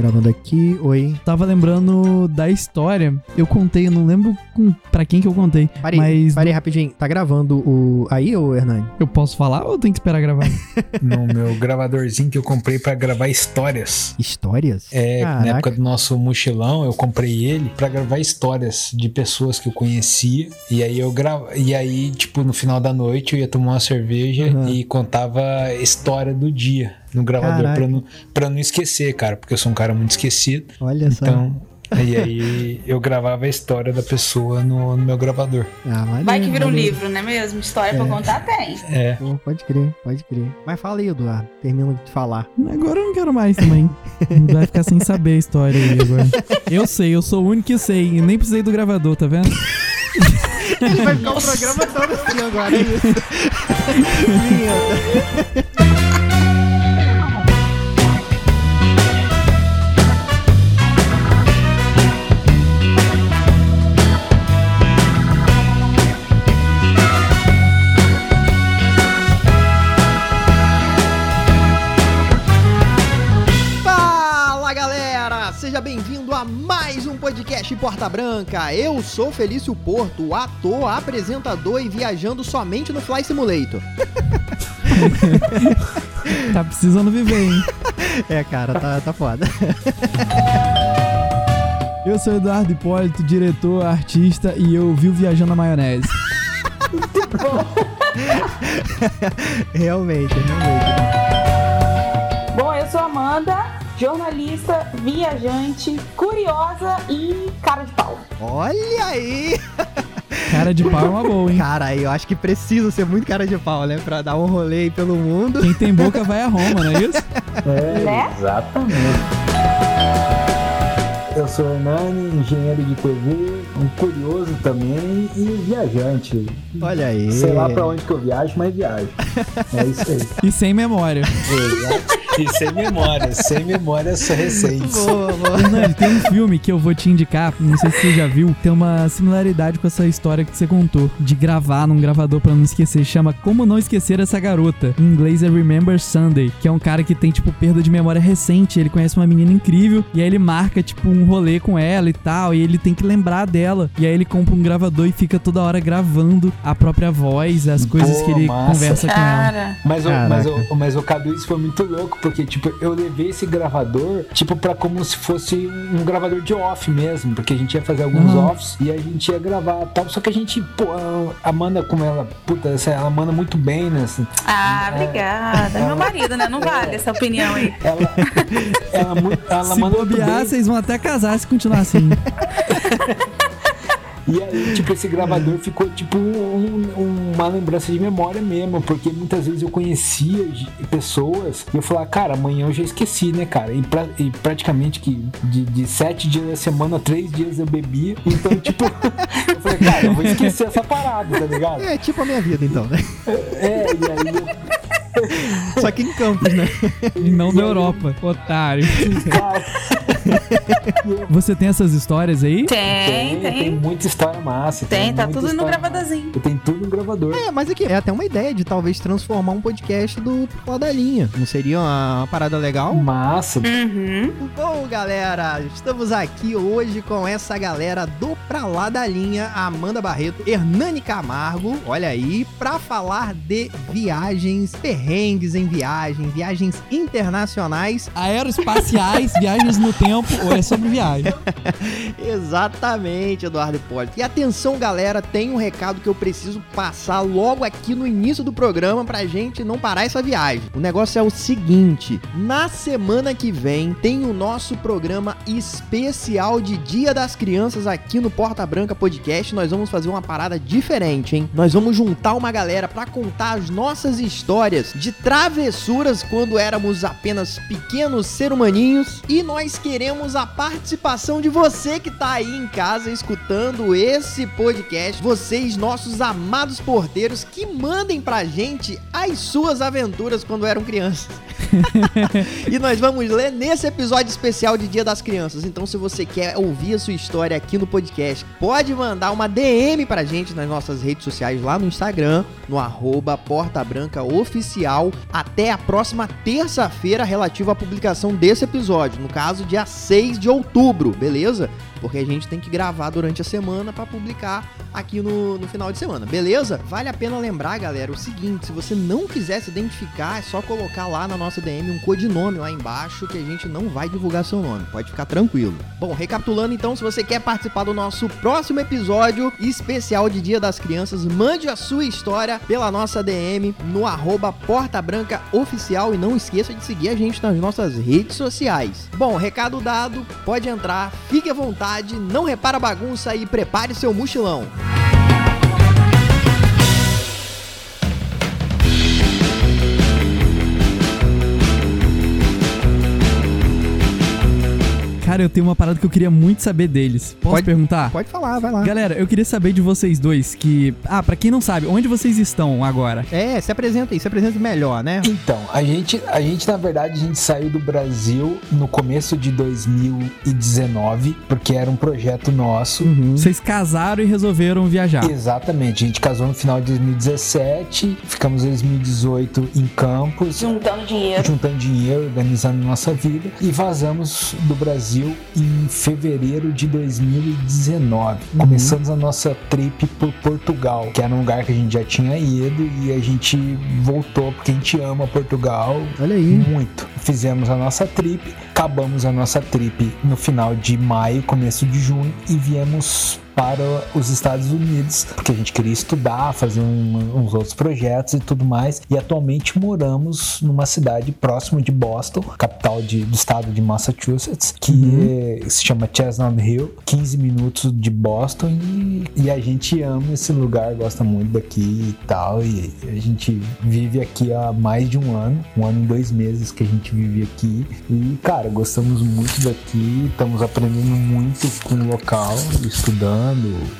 Gravando aqui, oi. Tava lembrando da história. Eu contei, eu não lembro com, pra quem que eu contei. Parei, mas parei rapidinho. Tá gravando o. Aí, ô Hernani? eu posso falar ou tem que esperar gravar? no meu gravadorzinho que eu comprei pra gravar histórias. Histórias? É, Caraca. na época do nosso mochilão, eu comprei ele pra gravar histórias de pessoas que eu conhecia. E aí eu grava, e aí tipo no final da noite eu ia tomar uma cerveja Uhum. e contava história do dia no gravador pra não, pra não esquecer, cara, porque eu sou um cara muito esquecido. Olha só. Então, e aí eu gravava a história da pessoa no, no meu gravador. Ah, maneiro, Vai que vira um livro, não é mesmo? História pra contar tem. É. Pô, pode crer, pode crer. Mas fala aí, Eduardo. Termina de falar. Agora eu não quero mais também. Vai ficar sem saber a história aí agora. Eu sei, eu sou o único que sei. E nem precisei do gravador, tá vendo? Ele vai ficar o programa todo assim agora, é isso. Vinheta. podcast Porta Branca. Eu sou Felício Porto, ator, apresentador e viajando somente no Fly Simulator. Tá precisando viver, hein? É, cara, tá, tá foda. Eu sou Eduardo Hipólito, diretor, artista e eu vivo viajando na maionese. realmente, realmente. Bom, eu sou Amanda, jornalista, viajante, curiosa e cara de pau. Olha aí! Cara de pau é uma boa, hein? Cara, eu acho que precisa ser muito cara de pau, né? Pra dar um rolê aí pelo mundo. Quem tem boca vai a Roma, não é isso? É, Né? exatamente. Eu sou o Hernani, engenheiro de TV, um curioso também e viajante. Olha aí. Sei lá pra onde que eu viajo, mas viajo. É isso aí. E sem memória. E sem memória, sem memória só recente. Boa, boa. Hernani, tem um filme que eu vou te indicar, não sei se você já viu, tem uma similaridade com essa história que você contou, de gravar num gravador pra não esquecer. Chama Como Não Esquecer Essa Garota. Em inglês é Remember Sunday, que é um cara que tem, tipo, perda de memória recente. Ele conhece uma menina incrível e aí ele marca, tipo, um rolê com ela e tal, e ele tem que lembrar dela. E aí ele compra um gravador e fica toda hora gravando a própria voz, as coisas Pô, que ele massa. conversa com ela. Cara, Mas o, mas, o, mas o Cadu, isso foi muito louco, porque, tipo, eu levei esse gravador, tipo, pra como se fosse um gravador de off mesmo, porque a gente ia fazer alguns Uhum. offs e a gente ia gravar tal. Só que a gente, pô, a Amanda, como ela, puta, essa- ela manda muito bem, né? assim, ah, obrigada. Meu marido, né? Não vale essa opinião aí. ela, ela, mu- ela Se manda muito bobear, bem. vocês vão até casar se continuar assim. E aí, tipo, esse gravador ficou, tipo, um- uma lembrança de memória mesmo, porque muitas vezes eu conhecia pessoas e eu falava, cara, amanhã eu já esqueci, né, cara? E, pra- e praticamente que de, de sete dias da semana, três dias eu bebia. Então, tipo, eu falei, cara, eu vou esquecer essa parada, tá ligado? É tipo a minha vida, então, né? É, e aí eu, Só que em Campos, né? e não da Europa, otário. cara, Você tem essas histórias aí? Tem, tem, tem. muita história massa. Tem, tá muita tudo no gravadorzinho. tenho tudo no gravador. É, mas aqui, é até uma ideia de talvez transformar um podcast do Lá da Linha. Não seria uma, uma parada legal? Massa. Uhum. Bom, galera, estamos aqui hoje com essa galera do Pra Lá da Linha, Amanda Barreto, Hernani Camargo, olha aí, pra falar de viagens, perrengues em viagem, viagens internacionais. Aeroespaciais, viagens no tempo ou é sobre viagem? Exatamente, Eduardo Hipólito. E atenção, galera, tem um recado que eu preciso passar logo aqui no início do programa pra gente não parar essa viagem. O negócio é o seguinte: na semana que vem tem o nosso programa especial de Dia das Crianças aqui no Porta Branca Podcast. Nós vamos fazer uma parada diferente, hein? Nós vamos juntar uma galera pra contar as nossas histórias de travessuras quando éramos apenas pequenos ser humaninhos e nós queremos a participação de você que tá aí em casa escutando esse podcast, vocês, nossos amados porteiros, que mandem pra gente as suas aventuras quando eram crianças. e nós vamos ler nesse episódio especial de Dia das Crianças. Então, se você quer ouvir a sua história aqui no podcast, pode mandar uma DM pra gente nas nossas redes sociais lá no Instagram, no arroba Porta Branca Oficial, até a próxima terça-feira relativa à publicação desse episódio, no caso, dia 6 de outubro, beleza? Porque a gente tem que gravar durante a semana para publicar aqui no, no final de semana, beleza? Vale a pena lembrar, galera, o seguinte: se você não quiser se identificar, é só colocar lá na nossa DM um codinome lá embaixo que a gente não vai divulgar seu nome, pode ficar tranquilo. Bom, recapitulando então, se você quer participar do nosso próximo episódio especial de Dia das Crianças, mande a sua história pela nossa DM no arroba Porta Branca Oficial e não esqueça de seguir a gente nas nossas redes sociais. Bom, recado dado, pode entrar, fique à vontade não repara a bagunça e prepare seu mochilão. Cara, eu tenho uma parada que eu queria muito saber deles. Posso Pode- perguntar? Pode falar, vai lá. Galera, eu queria saber de vocês dois que. Ah, pra quem não sabe, onde vocês estão agora? É, se apresenta aí, se apresenta melhor, né? Então, a gente, a gente, na verdade, a gente saiu do Brasil no começo de 2019, porque era um projeto nosso. Uhum. Vocês casaram e resolveram viajar. Exatamente, a gente casou no final de 2017, ficamos em 2018 em Campos, Juntando dinheiro. juntando dinheiro, organizando nossa vida e vazamos do Brasil em fevereiro de 2019. Começamos a nossa trip por Portugal, que era um lugar que a gente já tinha ido e a gente voltou porque a gente ama Portugal Olha aí. muito. Fizemos a nossa trip, acabamos a nossa trip no final de maio, começo de junho e viemos para os Estados Unidos, porque a gente queria estudar, fazer um- uns outros projetos e tudo mais. E atualmente moramos numa cidade próxima de Boston, capital de- do estado de Massachusetts, que é- se chama Chestnut Hill, 15 minutos de Boston. E, e a gente ama esse lugar, gosta muito daqui e tal. E a gente vive aqui há mais de um ano, um ano e dois meses que a gente vive aqui. E, cara, gostamos muito daqui, estamos aprendendo muito com o local, estudando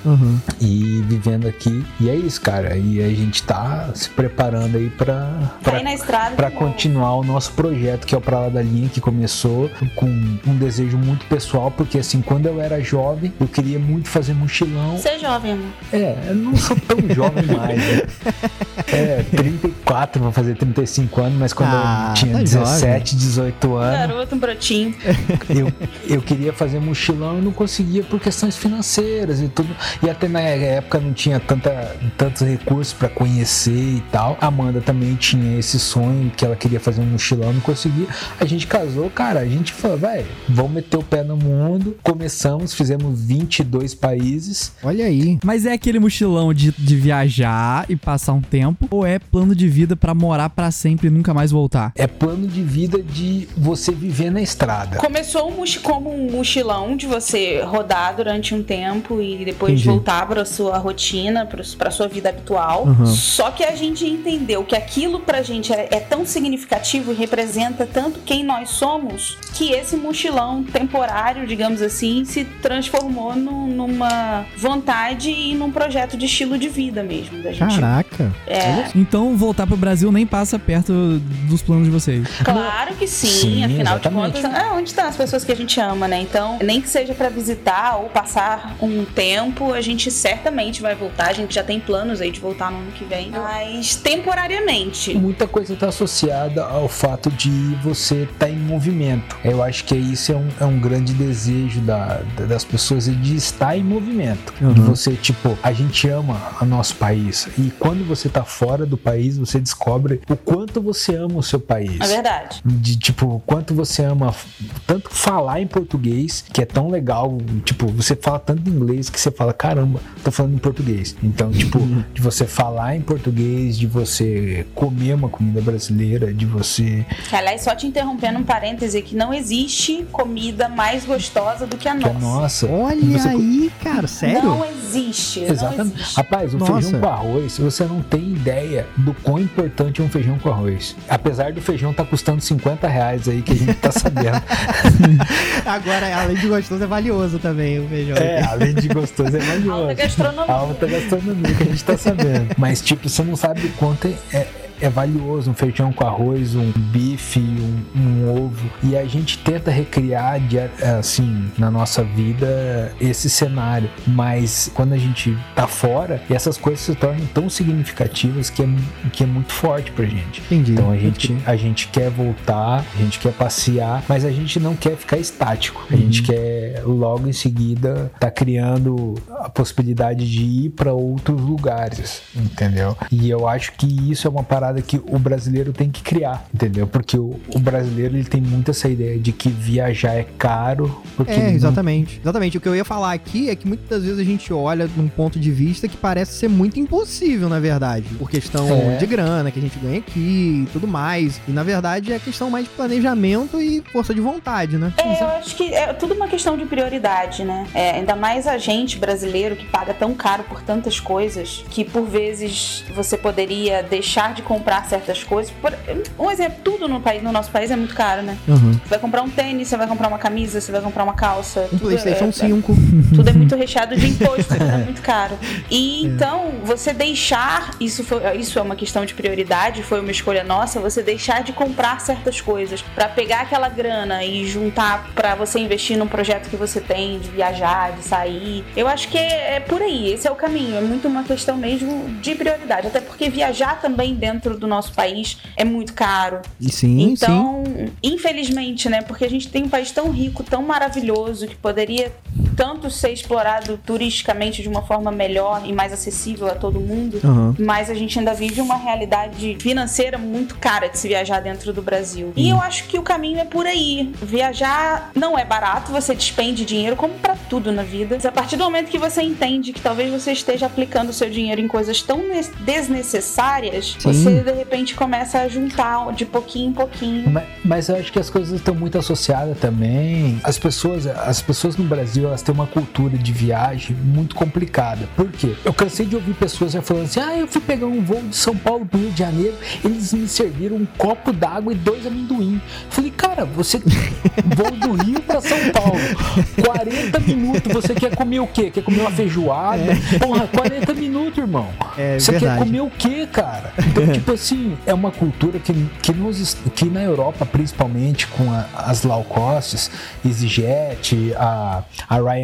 Uhum. e vivendo aqui. E é isso, cara. E a gente tá se preparando aí pra, Tá pra aí na estrada. para de novo. continuar o nosso projeto que é o Pra Lá da Linha, que começou com um desejo muito pessoal, porque assim, quando eu era jovem, eu queria muito fazer mochilão. Você é jovem, amor. É, eu não sou tão jovem mais, né? É, 34, vou fazer 35 anos, mas quando Ah, eu tinha tá 17, 18 anos, Garoto, um brotinho. eu, eu queria fazer mochilão e não conseguia por questões financeiras e tudo. E até na época não tinha tanta, tantos recursos para conhecer e tal. A Amanda também tinha esse sonho que ela queria fazer um mochilão, não conseguia. A gente casou, cara, a gente falou, vai, vamos meter o pé no mundo. Começamos, fizemos 22 países. Olha aí. Mas é aquele mochilão de, de viajar e passar um tempo? Ou é plano de vida pra morar pra sempre e nunca mais voltar? É plano de vida de você viver na estrada. Começou um como um mochilão de você rodar durante um tempo e depois Entendi. voltar para sua rotina, para sua vida habitual. Uhum. Só que a gente entendeu que aquilo pra gente é, é tão significativo e representa tanto quem nós somos que esse mochilão temporário, digamos assim, se transformou num- numa vontade e num projeto de estilo de vida mesmo da gente. Caraca. É, Então voltar pro Brasil nem passa perto dos planos de vocês. Claro que sim, Sim, afinal exatamente. de contas, é onde estão as pessoas que a gente ama, né? Então, nem que seja pra visitar ou passar um tempo, a gente certamente vai voltar. A gente já tem planos aí de voltar no ano que vem, mas temporariamente. Muita coisa está associada ao fato de você estar em movimento. Eu acho que isso é um, é um grande desejo da- da- das pessoas é de estar em movimento. De Uhum. você, tipo, a gente ama o nosso país. E quando você tá fora do país, você descobre o quanto você ama o seu país. É verdade. De tipo, o quanto você ama tanto falar em português, que é tão legal. Tipo, você fala tanto inglês que você fala, caramba, tô falando em português. Então, tipo, de você falar em português, de você comer uma comida brasileira, de você. Aliás, só te interrompendo um parêntese que não existe comida mais gostosa do que a Que é nossa. nossa. Olha Você- aí, cara, sério? Não existe. Não Exatamente. existe. Rapaz, o Nossa. feijão com arroz, você não tem ideia do quão importante é um feijão com arroz. Apesar do feijão tá custando 50 reais aí, que a gente tá sabendo. Agora, além de gostoso, é valioso também o feijão. é, além de gostoso, é valioso. Alta gastronomia. Alta gastronomia que a gente tá sabendo. Mas, tipo, você não sabe o quanto é, é- valioso, um feijão com arroz, um bife, um, um ovo. E a gente tenta recriar, assim, na nossa vida, esse cenário. Mas quando a gente tá fora, essas coisas se tornam tão significativas que é, que é muito forte pra gente. Entendi. Então a gente, a gente quer voltar, a gente quer passear, mas a gente não quer ficar estático. A uhum. gente quer logo em seguida tá criando a possibilidade de ir para outros lugares, entendeu? E eu acho que isso é uma parada que o brasileiro tem que criar, entendeu? Porque o, o brasileiro ele tem muito essa ideia de que viajar é caro. Porque é, exatamente. Não... Exatamente. O que eu ia falar aqui é que muitas vezes a gente olha num ponto de vista que parece ser muito impossível, na verdade. Por questão é. de grana que a gente ganha aqui e tudo mais. E na verdade é questão mais de planejamento e força de vontade, né? É, eu acho que é tudo uma questão de prioridade, né? É, ainda mais a gente brasileiro que paga tão caro por tantas coisas que por vezes você poderia deixar de comprar certas coisas. Por, um exemplo, tudo no, país, no nosso país é muito caro, né? Uhum. Você vai comprar um tênis, você vai comprar uma camisa, você vai comprar uma calça. Um PlayStation é, 5. É, tudo é muito recheado de imposto, tudo é muito caro. E é. então, você deixar, isso, foi, isso é uma questão de prioridade, foi uma escolha nossa, você deixar de comprar certas coisas para pegar aquela grana e juntar para você investir num projeto que você tem de viajar, de sair. Eu acho que é, é por aí, esse é o caminho. É muito uma questão mesmo de prioridade. Até porque viajar também dentro do nosso país é muito caro. Sim, então, sim. infelizmente, né? Porque a gente tem um país tão rico, tão maravilhoso, que poderia tanto ser explorado turisticamente de uma forma melhor e mais acessível a todo mundo, uhum. mas a gente ainda vive uma realidade financeira muito cara de se viajar dentro do Brasil. Uhum. E eu acho que o caminho é por aí. Viajar não é barato, você despende dinheiro como para tudo na vida. Mas a partir do momento que você entende que talvez você esteja aplicando o seu dinheiro em coisas tão desnecessárias, Sim. você de repente começa a juntar de pouquinho em pouquinho. Mas, mas eu acho que as coisas estão muito associadas também. As pessoas, as pessoas no Brasil, elas têm uma cultura de viagem muito complicada. Por quê? Eu cansei de ouvir pessoas já falando assim: ah, eu fui pegar um voo de São Paulo pro Rio de Janeiro, eles me serviram um copo d'água e dois amendoim. Falei, cara, você voo do Rio para São Paulo, 40 minutos, você quer comer o quê? Quer comer uma feijoada? É. Porra, 40 minutos, irmão. É, você verdade. quer comer o quê, cara? Então, tipo assim, é uma cultura que, que, nos, que na Europa, principalmente com a, as low costs, EasyJet, a, a Ryanair,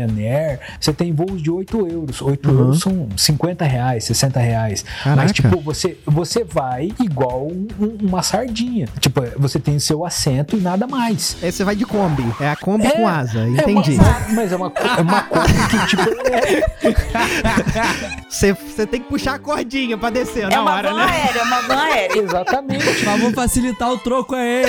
você tem voos de 8 euros. 8 uhum. euros são 50 reais, 60 reais. Caraca. Mas, tipo, você, você vai igual um, uma sardinha. Tipo, você tem seu assento e nada mais. Aí você vai de Kombi. É a Kombi é, com asa, entendi. É uma, mas é uma, é uma Kombi que, tipo. Você, você tem que puxar a cordinha pra descer é na hora, né? Aérea, é uma van aérea. Exatamente. Mas vamos facilitar o troco aí.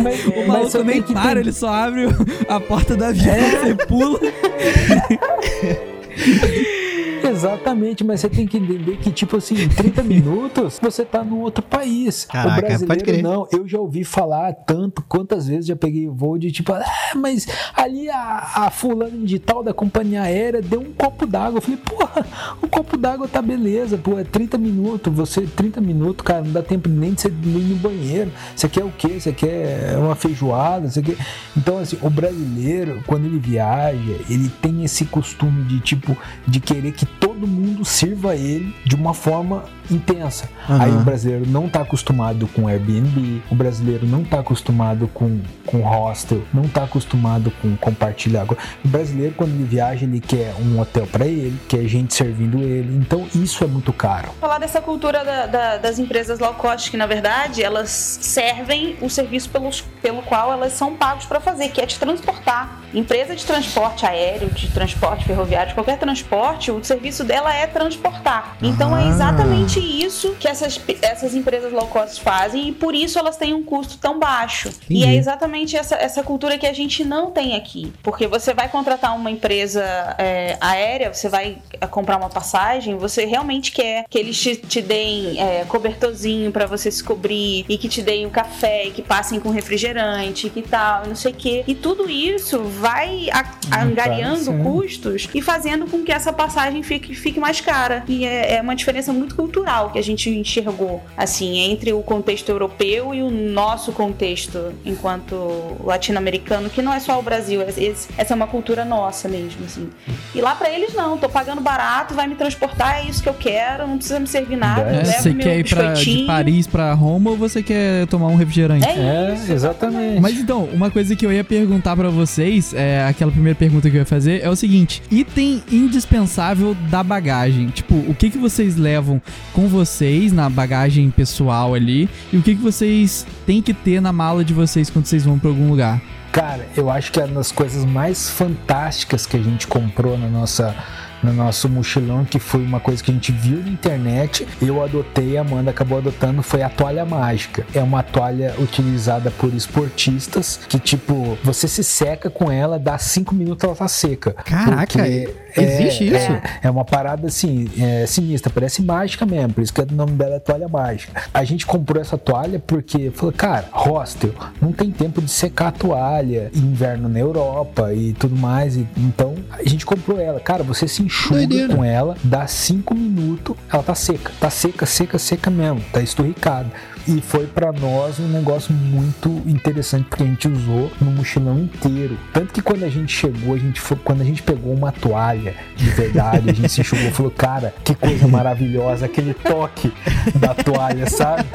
Mas, o maluco nem para, ter... ele só abre a porta da é. você pula. Exatamente, mas você tem que entender que, tipo assim, em 30 minutos você tá no outro país. Caraca, o brasileiro não. Eu já ouvi falar tanto, quantas vezes já peguei voo de tipo, ah, mas ali a, a fulana de tal da companhia aérea deu um copo d'água. Eu falei, porra, um copo d'água tá beleza, pô, é 30 minutos. Você, 30 minutos, cara, não dá tempo nem de você ir no banheiro. Você quer o quê? Você quer uma feijoada? Você quer... Então, assim, o brasileiro, quando ele viaja, ele tem esse costume de, tipo, de querer que todo mundo sirva ele de uma forma intensa. Uhum. Aí o brasileiro não está acostumado com Airbnb, o brasileiro não está acostumado com, com hostel, não está acostumado com compartilhar. O brasileiro, quando ele viaja, ele quer um hotel para ele, quer gente servindo ele. Então isso é muito caro. Falar dessa cultura da, da, das empresas low cost, que na verdade elas servem o serviço pelos, pelo qual elas são pagos para fazer, que é te transportar. Empresa de transporte aéreo, de transporte ferroviário, de qualquer transporte, o serviço dela é transportar. Então é ah. é exatamente isso que essas, essas empresas low cost fazem e por isso elas têm um custo tão baixo. Entendi. E é exatamente essa, essa cultura que a gente não tem aqui. Porque você vai contratar uma empresa é, aérea, você vai é, comprar uma passagem, você realmente quer que eles te, te deem é, cobertorzinho para você se cobrir e que te deem um café e que passem com refrigerante que tal, não sei o que. E tudo isso vai a, angariando custos e fazendo com que essa passagem fique fique, fique mais cara. E é, é uma diferença muito cultural que a gente enxergou, assim, entre o contexto europeu e o nosso contexto enquanto latino-americano, que não é só o Brasil, esse, essa é uma cultura nossa mesmo, assim. E lá para eles não, tô pagando barato, vai me transportar, é isso que eu quero, não precisa me servir nada. É, você quer ir pra, de Paris para Roma ou você quer tomar um refrigerante? É, isso, é exatamente. Mas então, uma coisa que eu ia perguntar para vocês, é aquela primeira pergunta que eu ia fazer, é o seguinte: item indispensável da bagagem. Tipo, o que, que vocês levam com vocês na bagagem pessoal ali e o que, que vocês têm que ter na mala de vocês quando vocês vão para algum lugar? Cara, eu acho que é uma das coisas mais fantásticas que a gente comprou na nossa no nosso mochilão, que foi uma coisa que a gente viu na internet. Eu adotei, a Amanda acabou adotando, foi a toalha mágica. É uma toalha utilizada por esportistas que, tipo, você se seca com ela, dá cinco minutos ela tá seca. Caraca, é, existe é, isso? É, é, uma parada assim, é, sinistra, parece mágica mesmo, por isso que o nome dela é toalha mágica. A gente comprou essa toalha porque falou, cara, hostel, não tem tempo de secar a toalha, inverno na Europa e tudo mais. E, então a gente comprou ela. Cara, você se enxuga Doideira. com ela, dá 5 minutos, ela tá seca. Tá seca, seca, seca mesmo. Tá esturricada. E foi para nós um negócio muito interessante porque a gente usou no mochilão inteiro. Tanto que quando a gente chegou, a gente foi, quando a gente pegou uma toalha de verdade, a gente se enxugou e falou, cara, que coisa maravilhosa, aquele toque da toalha, sabe?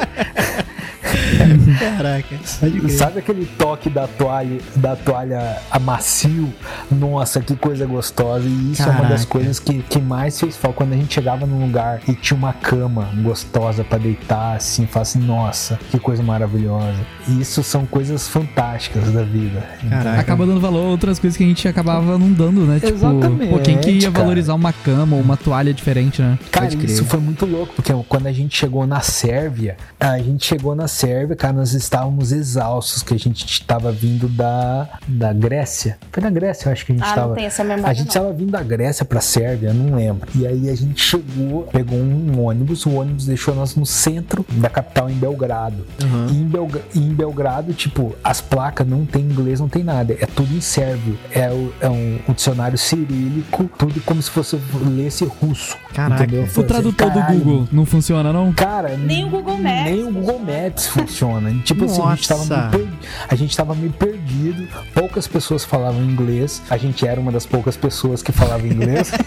Caraca. Sabe aquele toque da toalha, da toalha a macio? Nossa, que coisa gostosa. E isso Caraca. é uma das coisas que, que mais fez falta. Quando a gente chegava num lugar e tinha uma cama gostosa para deitar, assim, fala assim, nossa, que coisa maravilhosa. E isso são coisas fantásticas da vida. Caraca. Acaba dando valor a outras coisas que a gente acabava não dando, né? Tipo, Exatamente. Pô, quem que ia cara. valorizar uma cama ou uma toalha diferente, né? Cara, isso foi muito louco, porque quando a gente chegou na Sérvia, a gente chegou na Sérvia, cara, nós estávamos exaustos, que a gente estava vindo da, da Grécia. Foi na Grécia, eu acho que a gente estava. Ah, não tem essa memória. A gente estava vindo da Grécia para Sérvia, não lembro. E aí a gente chegou, pegou um ônibus, o ônibus deixou nós no centro da capital, em Belgrado. Uhum. E em, Belga, em Belgrado, tipo, as placas não tem inglês, não tem nada. É tudo em sérvio. É, o, é um, um dicionário cirílico, tudo como se fosse lesse russo. Caraca. Entendeu? O tradutor do Google não funciona, não? Cara, nem o Google Maps. Nem o Google Maps funciona. Tipo Nossa. assim, a gente, tava meio perdido, a gente tava meio perdido, poucas pessoas falavam inglês, a gente era uma das poucas pessoas que falavam inglês.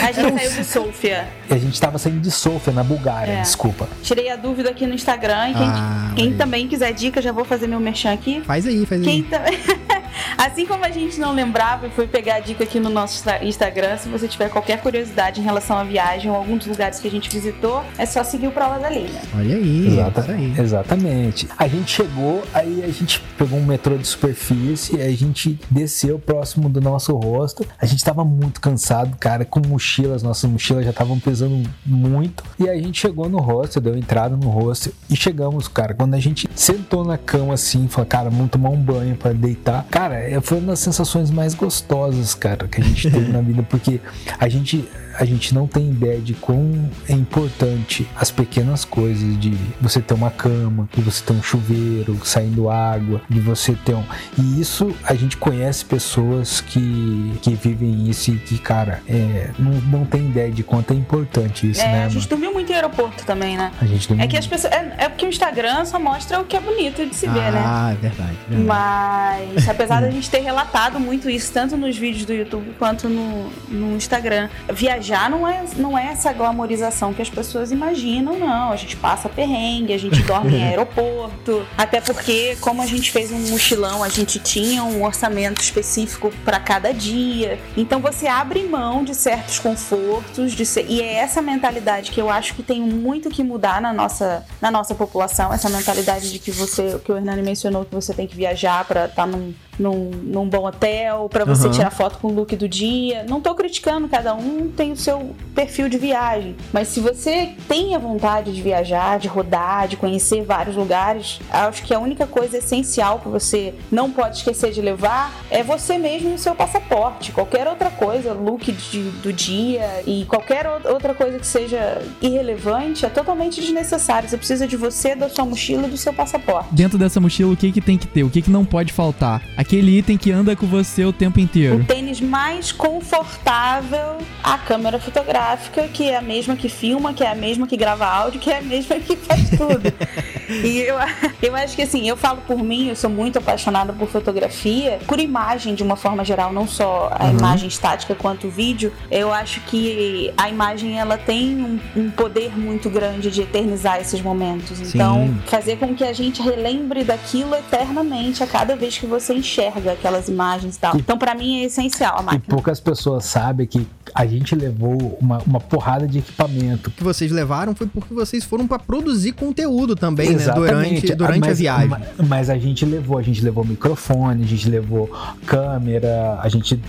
A gente saiu de Sofia. A gente tava saindo de Sofia, na Bulgária, é. desculpa. Tirei a dúvida aqui no Instagram. E quem, ah, quem também quiser dica, já vou fazer meu merchan aqui. Faz aí, faz quem aí. Também... Assim como a gente não lembrava, eu fui pegar a dica aqui no nosso Instagram. Se você tiver qualquer curiosidade em relação à viagem ou algum dos lugares que a gente visitou, é só seguir o Prova da Linha. Olha aí, Exata, aí. Exatamente. A gente chegou, aí a gente pegou um metrô de superfície, a gente desceu próximo do nosso rosto. A gente tava muito cansado, cara, com mochilas, nossas mochilas já estavam pesando muito. E a gente chegou no hostel, deu entrada no hostel e chegamos, cara. Quando a gente sentou na cama assim, falou, cara, vamos tomar um banho para deitar. Cara, é, foi uma das sensações mais gostosas, cara, que a gente teve na vida, porque a gente a gente não tem ideia de quão é importante as pequenas coisas de você ter uma cama, de você ter um chuveiro saindo água, de você ter um. E isso a gente conhece pessoas que, que vivem isso e que, cara, é, não, não tem ideia de quanto é importante isso, é, né? A gente dormiu muito em aeroporto também, né? A gente dormiu. É que as pessoas. É, é porque o Instagram só mostra o que é bonito de se ah, ver, né? Ah, é verdade, verdade. Mas, apesar da gente ter relatado muito isso, tanto nos vídeos do YouTube quanto no, no Instagram, viajar viajar não é, não é essa glamorização que as pessoas imaginam, não. A gente passa perrengue, a gente dorme em aeroporto. Até porque, como a gente fez um mochilão, a gente tinha um orçamento específico para cada dia. Então você abre mão de certos confortos, de ser... e é essa mentalidade que eu acho que tem muito que mudar na nossa, na nossa população, essa mentalidade de que você, que o Hernani mencionou, que você tem que viajar para estar tá num num, num bom hotel, para você uhum. tirar foto com o look do dia. Não tô criticando, cada um tem o seu perfil de viagem. Mas se você tem a vontade de viajar, de rodar, de conhecer vários lugares, acho que a única coisa essencial que você não pode esquecer de levar é você mesmo e o seu passaporte. Qualquer outra coisa, look de, do dia e qualquer outra coisa que seja irrelevante é totalmente desnecessário. Você precisa de você, da sua mochila e do seu passaporte. Dentro dessa mochila, o que, que tem que ter? O que, que não pode faltar? Aquele item que anda com você o tempo inteiro. O tênis mais confortável, a câmera fotográfica, que é a mesma que filma, que é a mesma que grava áudio, que é a mesma que faz tudo. e eu, eu acho que assim, eu falo por mim, eu sou muito apaixonada por fotografia, por imagem de uma forma geral, não só a uhum. imagem estática quanto o vídeo. Eu acho que a imagem ela tem um, um poder muito grande de eternizar esses momentos. Então, Sim. fazer com que a gente relembre daquilo eternamente a cada vez que você enxerga aquelas imagens e tal. Então, para mim é essencial a máquina. E poucas pessoas sabem que a gente levou uma, uma porrada de equipamento. O que vocês levaram foi porque vocês foram para produzir conteúdo também, Exatamente. né? Durante, durante mas, a viagem. Mas a gente levou, a gente levou microfone, a gente levou câmera, a gente.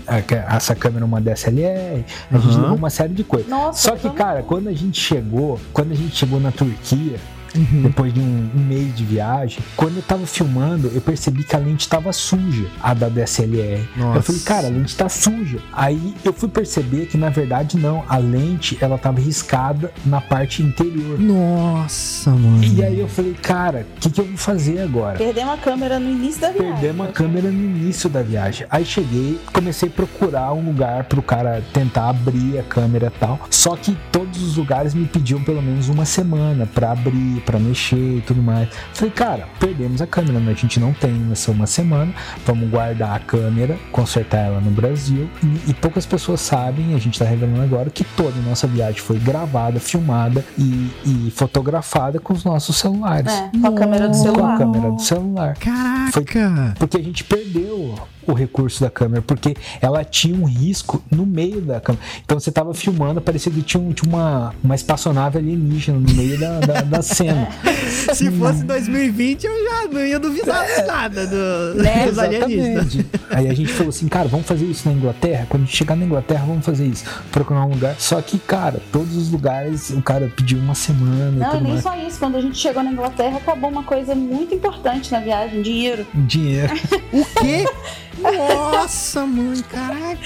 Essa câmera é uma DSLR, a uhum. gente levou uma série de coisas. Nossa, Só que, cara, quando a gente chegou, quando a gente chegou na Turquia, uhum. depois de um, um, mês de viagem. Quando eu tava filmando, eu percebi que a lente tava suja, a da DSLR. Nossa. Eu falei, cara, a lente tá suja. Aí eu fui perceber que na verdade não, a lente ela tava riscada na parte interior. Nossa, mano. E aí eu falei, cara, o que, que eu vou fazer agora? Perdemos a câmera no início da viagem. Perdemos a câmera no início da viagem. Aí cheguei, comecei a procurar um lugar pro cara tentar abrir a câmera e tal. Só que todos os lugares me pediam pelo menos uma semana para abrir para mexer e tudo mais. Falei, cara, perdemos a câmera, né? a gente não tem essa uma semana, vamos guardar a câmera, consertar ela no Brasil. E, e poucas pessoas sabem, a gente tá revelando agora, que toda a nossa viagem foi gravada, filmada e, e fotografada com os nossos celulares. É, com a câmera do celular. Com a câmera do celular. Caraca! Foi porque a gente perdeu o recurso da câmera, porque ela tinha um risco no meio da câmera. Então você tava filmando, parecia que tinha, um, tinha uma, uma espaçonave alienígena no meio da, da, da cena. Se fosse 2020, eu já não ia duvidar é, nada do, é, dos alienígenas. Aí a gente falou assim, cara, vamos fazer isso na Inglaterra? Quando a gente chegar na Inglaterra, vamos fazer isso. Procurar um lugar. Só que, cara, todos os lugares, o cara pediu uma semana. Não, e nem mais. só isso. Quando a gente chegou na Inglaterra, acabou uma coisa muito importante na viagem: dinheiro. Dinheiro. o quê? Nossa, mãe, caraca.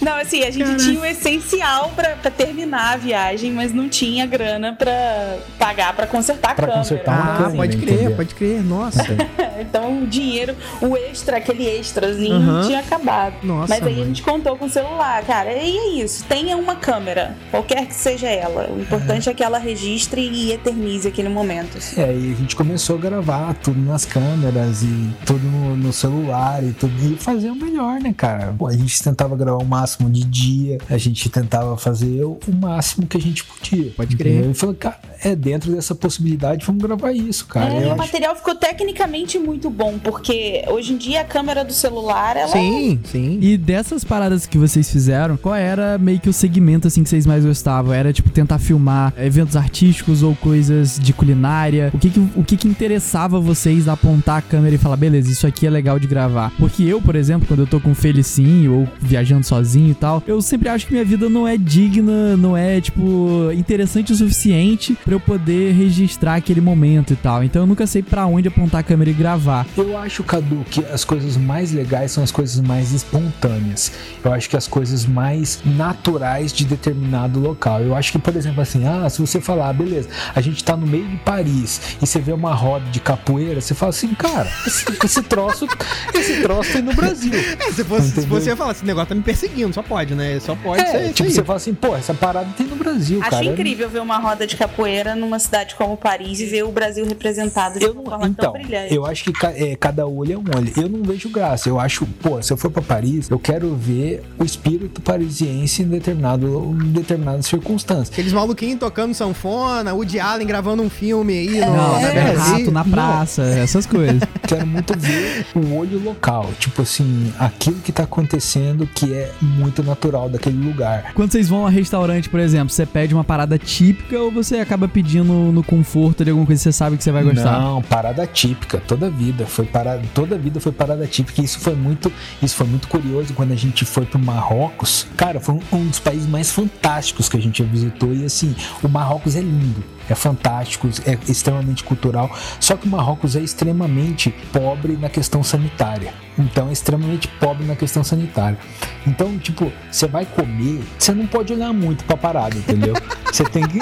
Não, assim, a gente Cara. tinha o essencial pra, pra, terminar a viagem, mas não tinha grana pra pagar pra consertar pra a câmera. Consertar uma ah, câmera, pode crer, entender. pode crer, nossa. então o dinheiro, o extra, aquele extrazinho, uhum. tinha acabado. Nossa, mas aí mãe. a gente contou com o celular, cara. E é isso, tenha uma câmera, qualquer que seja ela. O importante é, é que ela registre e eternize aquele momento. É, e a gente começou a gravar tudo nas câmeras e tudo no, no celular e tudo. E fazer o melhor, né, cara? Pô, a gente tentava gravar o máximo de dia, a gente tentava fazer o máximo que a gente podia. Pode crer. E falou, cara, é dentro dessa possibilidade, vamos gravar isso, cara. É, o material ficou tecnicamente muito bom, porque hoje em dia a câmera do celular, ela. Sim, sim. E dessas paradas que vocês fizeram, qual era meio que o segmento assim que vocês mais gostavam? Era tipo tentar filmar eventos artísticos ou coisas de culinária? O que que, o que, que interessava vocês apontar a câmera e falar, beleza, isso aqui é legal de gravar? Porque eu, por exemplo, quando eu tô com o Felicinho ou viajando sozinho e tal, eu sempre acho que minha vida não é digna, não é, tipo, interessante o suficiente para eu poder registrar aquele momento e tal. Então eu nunca sei para onde apontar a câmera e gravar. Eu acho, Cadu, que as coisas mais legais são as coisas mais espontâneas. Eu acho que as coisas mais naturais de determinado local. Eu acho que, por exemplo, assim, ah, se você falar, ah, beleza, a gente tá no meio de Paris e você vê uma roda de capoeira, você fala assim, cara, esse, esse troço, esse troço tem no Brasil. É, se, fosse, se você falar, esse negócio tá me perseguindo, só pode, né? Só pode é, ser. Tipo, você fala assim, pô, essa parada tem no Brasil, Acho cara. Acho incrível ver uma roda de capoeira numa cidade como Paris e ver o Brasil representado de eu uma forma então, tão brilhante. Eu acho que é, cada olho é um olho. Eu não vejo graça. Eu acho, pô, se eu for pra Paris, eu quero ver o espírito parisiense em, determinado, em determinadas circunstâncias. Aqueles maluquinhos tocando sanfona, o de Allen gravando um filme aí. É, no... Não, é, rato na praça, não. essas coisas. Quero muito ver o olho local. Tipo assim, aquilo que tá acontecendo que é muito natural daquele lugar. Quando vocês vão a restaurante, por exemplo, você pede uma parada típica ou você acaba pedindo no conforto de alguma coisa que você sabe que você vai gostar? Não, parada típica, toda vida foi parada, toda vida foi parada típica. Isso foi muito, isso foi muito curioso quando a gente foi pro Marrocos. Cara, foi um, um dos países mais fantásticos que a gente visitou e assim, o Marrocos é lindo é fantástico, é extremamente cultural. Só que o Marrocos é extremamente pobre na questão sanitária. Então é extremamente pobre na questão sanitária. Então, tipo, você vai comer, você não pode olhar muito pra parada, entendeu? Você tem que.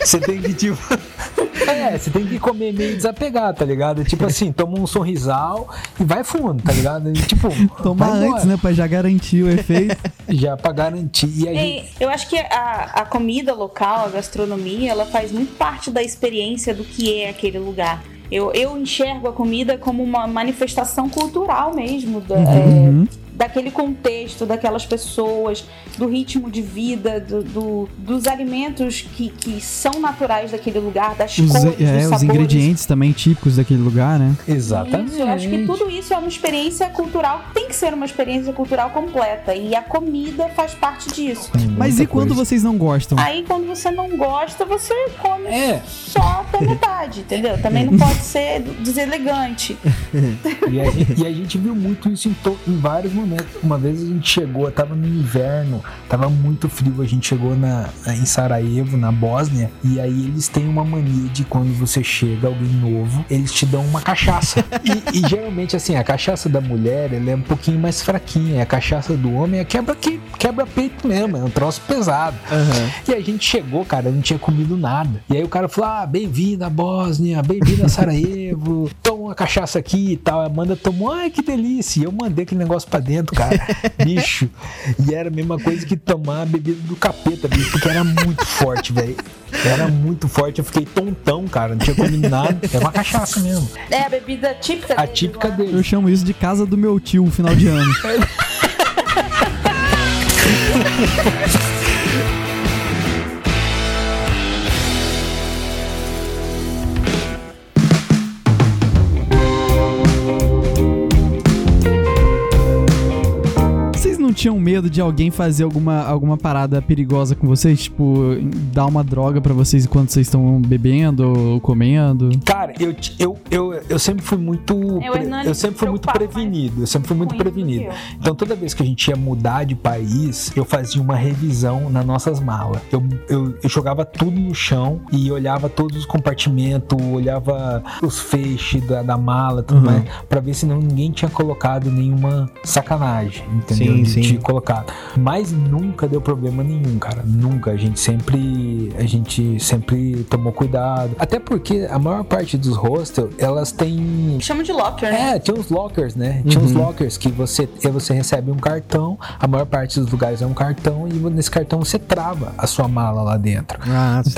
Você tem que, tipo. É, você tem que comer meio desapegado, tá ligado? Tipo assim, toma um sorrisal e vai fundo, tá ligado? E, tipo, embora. antes, né? Pra já garantir o efeito. Já pra garantir. E a gente. É, eu acho que a, a comida local, a gastronomia, ela faz muito parte da experiência do que é aquele lugar. Eu, eu enxergo a comida como uma manifestação cultural mesmo, da- Uhum. é, daquele contexto, daquelas pessoas, do ritmo de vida, do, do- dos alimentos que, que são naturais daquele lugar, das Os, cores, é, dos os sabores. ingredientes também típicos daquele lugar, né? Exatamente. Isso, eu acho que tudo isso é uma experiência cultural, tem que ser uma experiência cultural completa. E a comida faz parte disso. Tem Mas e quando coisa. vocês não gostam? Aí quando você não gosta, você come É. só a tua vontade, entendeu? Também não pode ser deselegante. E a, gente, e a gente viu muito isso em, to- em vários momentos. Uma vez a gente chegou, tava no inverno, tava muito frio, a gente chegou na, em Sarajevo, na Bósnia, e aí eles têm uma mania de quando você chega, alguém novo, eles te dão uma cachaça. E, e geralmente, assim, a cachaça da mulher, ela é um pouquinho mais fraquinha, a cachaça do homem é quebra, que, quebra peito mesmo, é um troço pesado. E a gente chegou, cara, não tinha comido nada. E aí o cara falou: Ah, bem-vindo à Bósnia, bem-vindo a Sarajevo, toma uma cachaça aqui e tal. A Amanda tomou, ai que delícia. E eu mandei aquele negócio pra dentro, cara, bicho. E era a mesma coisa que tomar a bebida do capeta, bicho, porque era muito forte, velho. Era muito forte, eu fiquei tontão, cara, não tinha comido nada. É uma cachaça mesmo. É a bebida típica A deles típica. Eu dele. chamo isso de casa do meu tio, final de ano. tinham medo de alguém fazer alguma, alguma parada perigosa com vocês? Tipo, dar uma droga pra vocês enquanto vocês estão bebendo ou comendo? Cara, eu, eu, eu, eu sempre fui muito. É, o pre- Hernani eu sempre fui muito prevenido. Eu sempre fui muito prevenido. eu. Então toda vez que a gente ia mudar de país, eu fazia uma revisão nas nossas malas. Eu, eu, eu jogava tudo no chão e olhava todos os compartimentos, olhava os feixes da, da mala, tudo Uhum. mais, pra ver se não ninguém tinha colocado nenhuma sacanagem, entendeu? Sim, sim. De colocar. Mas nunca deu problema nenhum, cara. Nunca. A gente sempre, a gente sempre tomou cuidado. Até porque a maior parte dos hostels, elas têm Chama de locker, né? é, tinha uns lockers, né? Tinha uns Uhum. lockers que você, e você recebe um cartão, a maior parte dos lugares é um cartão, e nesse cartão você trava a sua mala lá dentro. Ah, sim.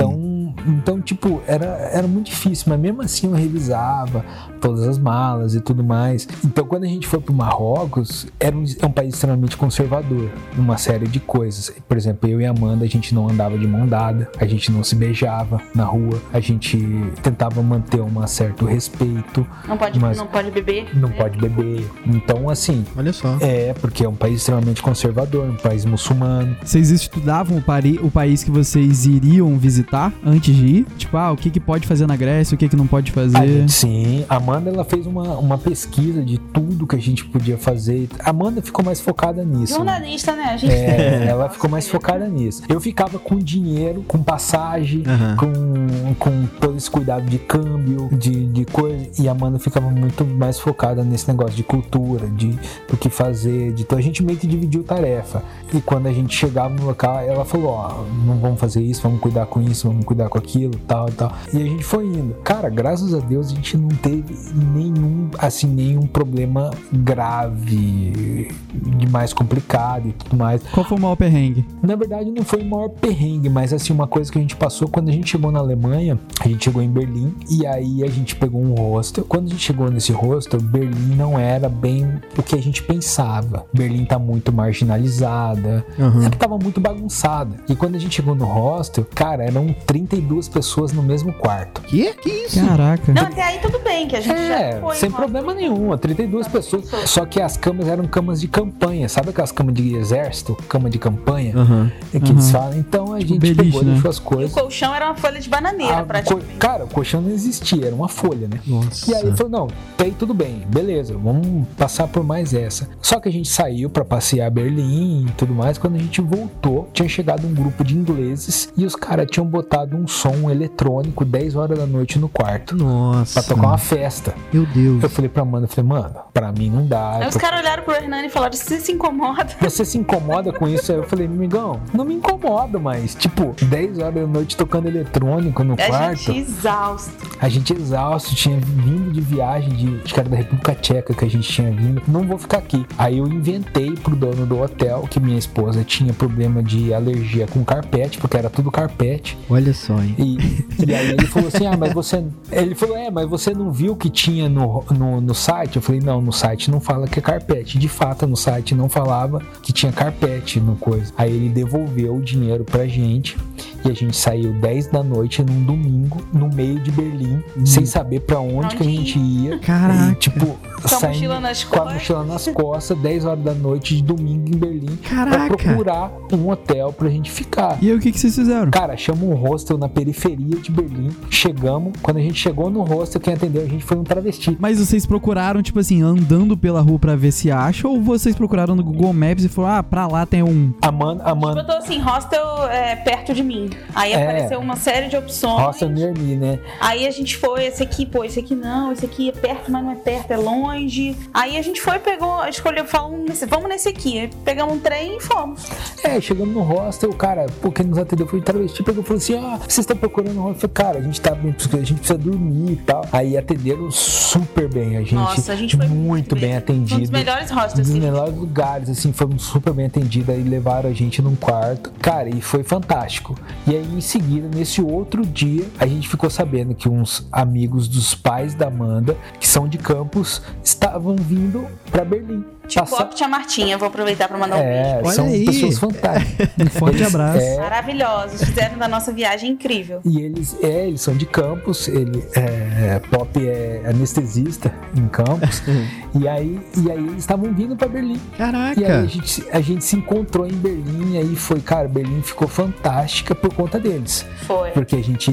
Então, então, tipo, era, era muito difícil, mas mesmo assim eu revisava todas as malas e tudo mais. Então, quando a gente foi pro Marrocos, era um, é um país extremamente conservador, numa série de coisas. Por exemplo, eu e a Amanda, a gente não andava de mão dada, a gente não se beijava na rua, a gente tentava manter um certo respeito, Não pode, Mas- não pode beber. não né? pode beber. Então, assim, Olha só. é, porque é um país extremamente conservador, um país muçulmano. Vocês estudavam o, pari- o país que vocês iriam visitar antes de ir? Tipo, ah, o que, que pode fazer na Grécia, o que, que não pode A fazer? gente- sim, a Amanda ela fez uma, uma pesquisa de tudo que a gente podia fazer. A Amanda ficou mais focada nisso. né? Jornalista, né? A gente É, tem- ela ficou mais focada nisso. Eu ficava com dinheiro, com passagem, Aham. com, com todo esse cuidado de câmbio, de, de coisa. E a Amanda ficava muito mais focada nesse negócio de cultura, de do que fazer. De, então a gente meio que dividiu tarefa. E quando a gente chegava no local, ela falou: Ó, não vamos fazer isso, vamos cuidar com isso, vamos cuidar com aquilo, tal, tal. E a gente foi indo. Cara, graças a Deus a gente não teve nenhum, assim, nenhum problema grave, de mais complicado e tudo mais. Qual foi o maior perrengue? Na verdade, não foi o maior perrengue, mas assim, uma coisa que a gente passou quando a gente chegou na Alemanha, a gente chegou em Berlim e aí a gente pegou um hostel. Quando a gente chegou nesse hostel, Berlim não era bem o que a gente pensava. Berlim tá muito marginalizada, Aham. é que tava muito bagunçada. E quando a gente chegou no hostel, cara, eram 32 pessoas no mesmo quarto. Que? Que isso? Caraca. Não, até aí tudo bem, que a gente É, já foi. sem uma- problema nenhum, 32 pessoas. Só que as camas eram camas de campanha, sabe aquelas camas de exército? Cama de campanha? Aham. É que eles Uhum. falam. Então a Tipo gente beliche, pegou, né? deixou as E o coisas. colchão era uma folha de bananeira, Ah, co- praticamente. cara, o colchão não existia, era uma folha, né? Nossa. E aí falou, não, tá aí tudo bem, beleza, vamos passar por mais essa. Só que a gente saiu pra passear Berlim e tudo mais, quando a gente voltou, tinha chegado um grupo de ingleses e os caras tinham botado um som eletrônico 10 horas da noite no quarto. Nossa. Pra tocar uma festa. Meu Deus. Eu falei pra Amanda, eu falei, mano, pra mim não dá. Aí os tô- caras olharam pro Hernani e falaram: você se incomoda? Você se incomoda com isso? Aí eu falei, amigão, não me incomoda, mas, tipo, 10 horas da noite tocando eletrônico no A quarto. gente exausto. A gente exausto, tinha vindo de viagem de, acho que era da República Tcheca que a gente tinha vindo. Não vou ficar aqui. Aí eu inventei pro dono do hotel que minha esposa tinha problema de alergia com carpete, porque era tudo carpete. Olha só, hein? E, e aí ele falou assim: Ah, mas você. Ele falou: É, mas você não viu que tinha no, no, no site? Eu falei: Não, no site não fala que é carpete. De fato, no site não falava que tinha carpete no coisa. Aí ele devolveu o dinheiro pra gente e a gente saiu 10 da noite num domingo, no meio de Berlim, sem saber pra onde que a Onde gente ia. Caraca. E, tipo, Com a saindo mochila nas com a costas. mochila nas costas, 10 horas da noite de domingo em Berlim, pra Caraca. procurar um hotel pra gente ficar. E aí, o que, que vocês fizeram? Cara, chama um hostel na periferia de Berlim. Chegamos. Quando a gente chegou no hostel, quem atendeu a gente foi um travesti. Mas vocês procuraram, tipo assim, andando pela rua pra ver se acha? Ou vocês procuraram no Google Maps e falaram, ah, pra lá tem um. Amanda, Amanda, Botou assim, hostel é, perto de mim. Aí É. apareceu uma série de opções. hostel near me, né? Aí a gente foi, esse aqui, pô, esse aqui não, esse aqui é perto, mas não é perto, é longe. Aí a gente foi, pegou, escolheu, falou, nesse- vamos nesse aqui. Pegamos um trem e fomos. É, chegamos no hostel, o cara, pô, quem nos atendeu foi travesti, pegou e falou assim: ah, vocês estão procurando um falei, cara, a gente tá bem, a gente precisa dormir e tal. Aí atenderam super bem a gente. Nossa, a gente foi muito bem, atendido. Um dos melhores Um hostels. dos assim. melhores lugares, assim, fomos super bem atendidos, aí levaram a gente num quarto. Cara, e foi fantástico. E aí, em seguida, nesse outro dia, a gente ficou sabendo que uns amigos dos pais da Amanda, que são de Campos, estavam vindo pra Berlim. Tipo, Passar- a tia Martinha, vou aproveitar pra mandar um É, beijo. São aí. pessoas fantásticas. Um forte Eles- abraço. é, Maravilhosos, fizeram da nossa viagem incrível. E eles, é, eles são de Campos, ele é, Pop é anestesista em Campos. e aí, e aí eles estavam vindo pra Berlim. E aí a Caraca. gente, a gente se encontrou em Berlim, e aí foi, cara, Berlim ficou fantástica por conta deles. Foi. Porque a gente,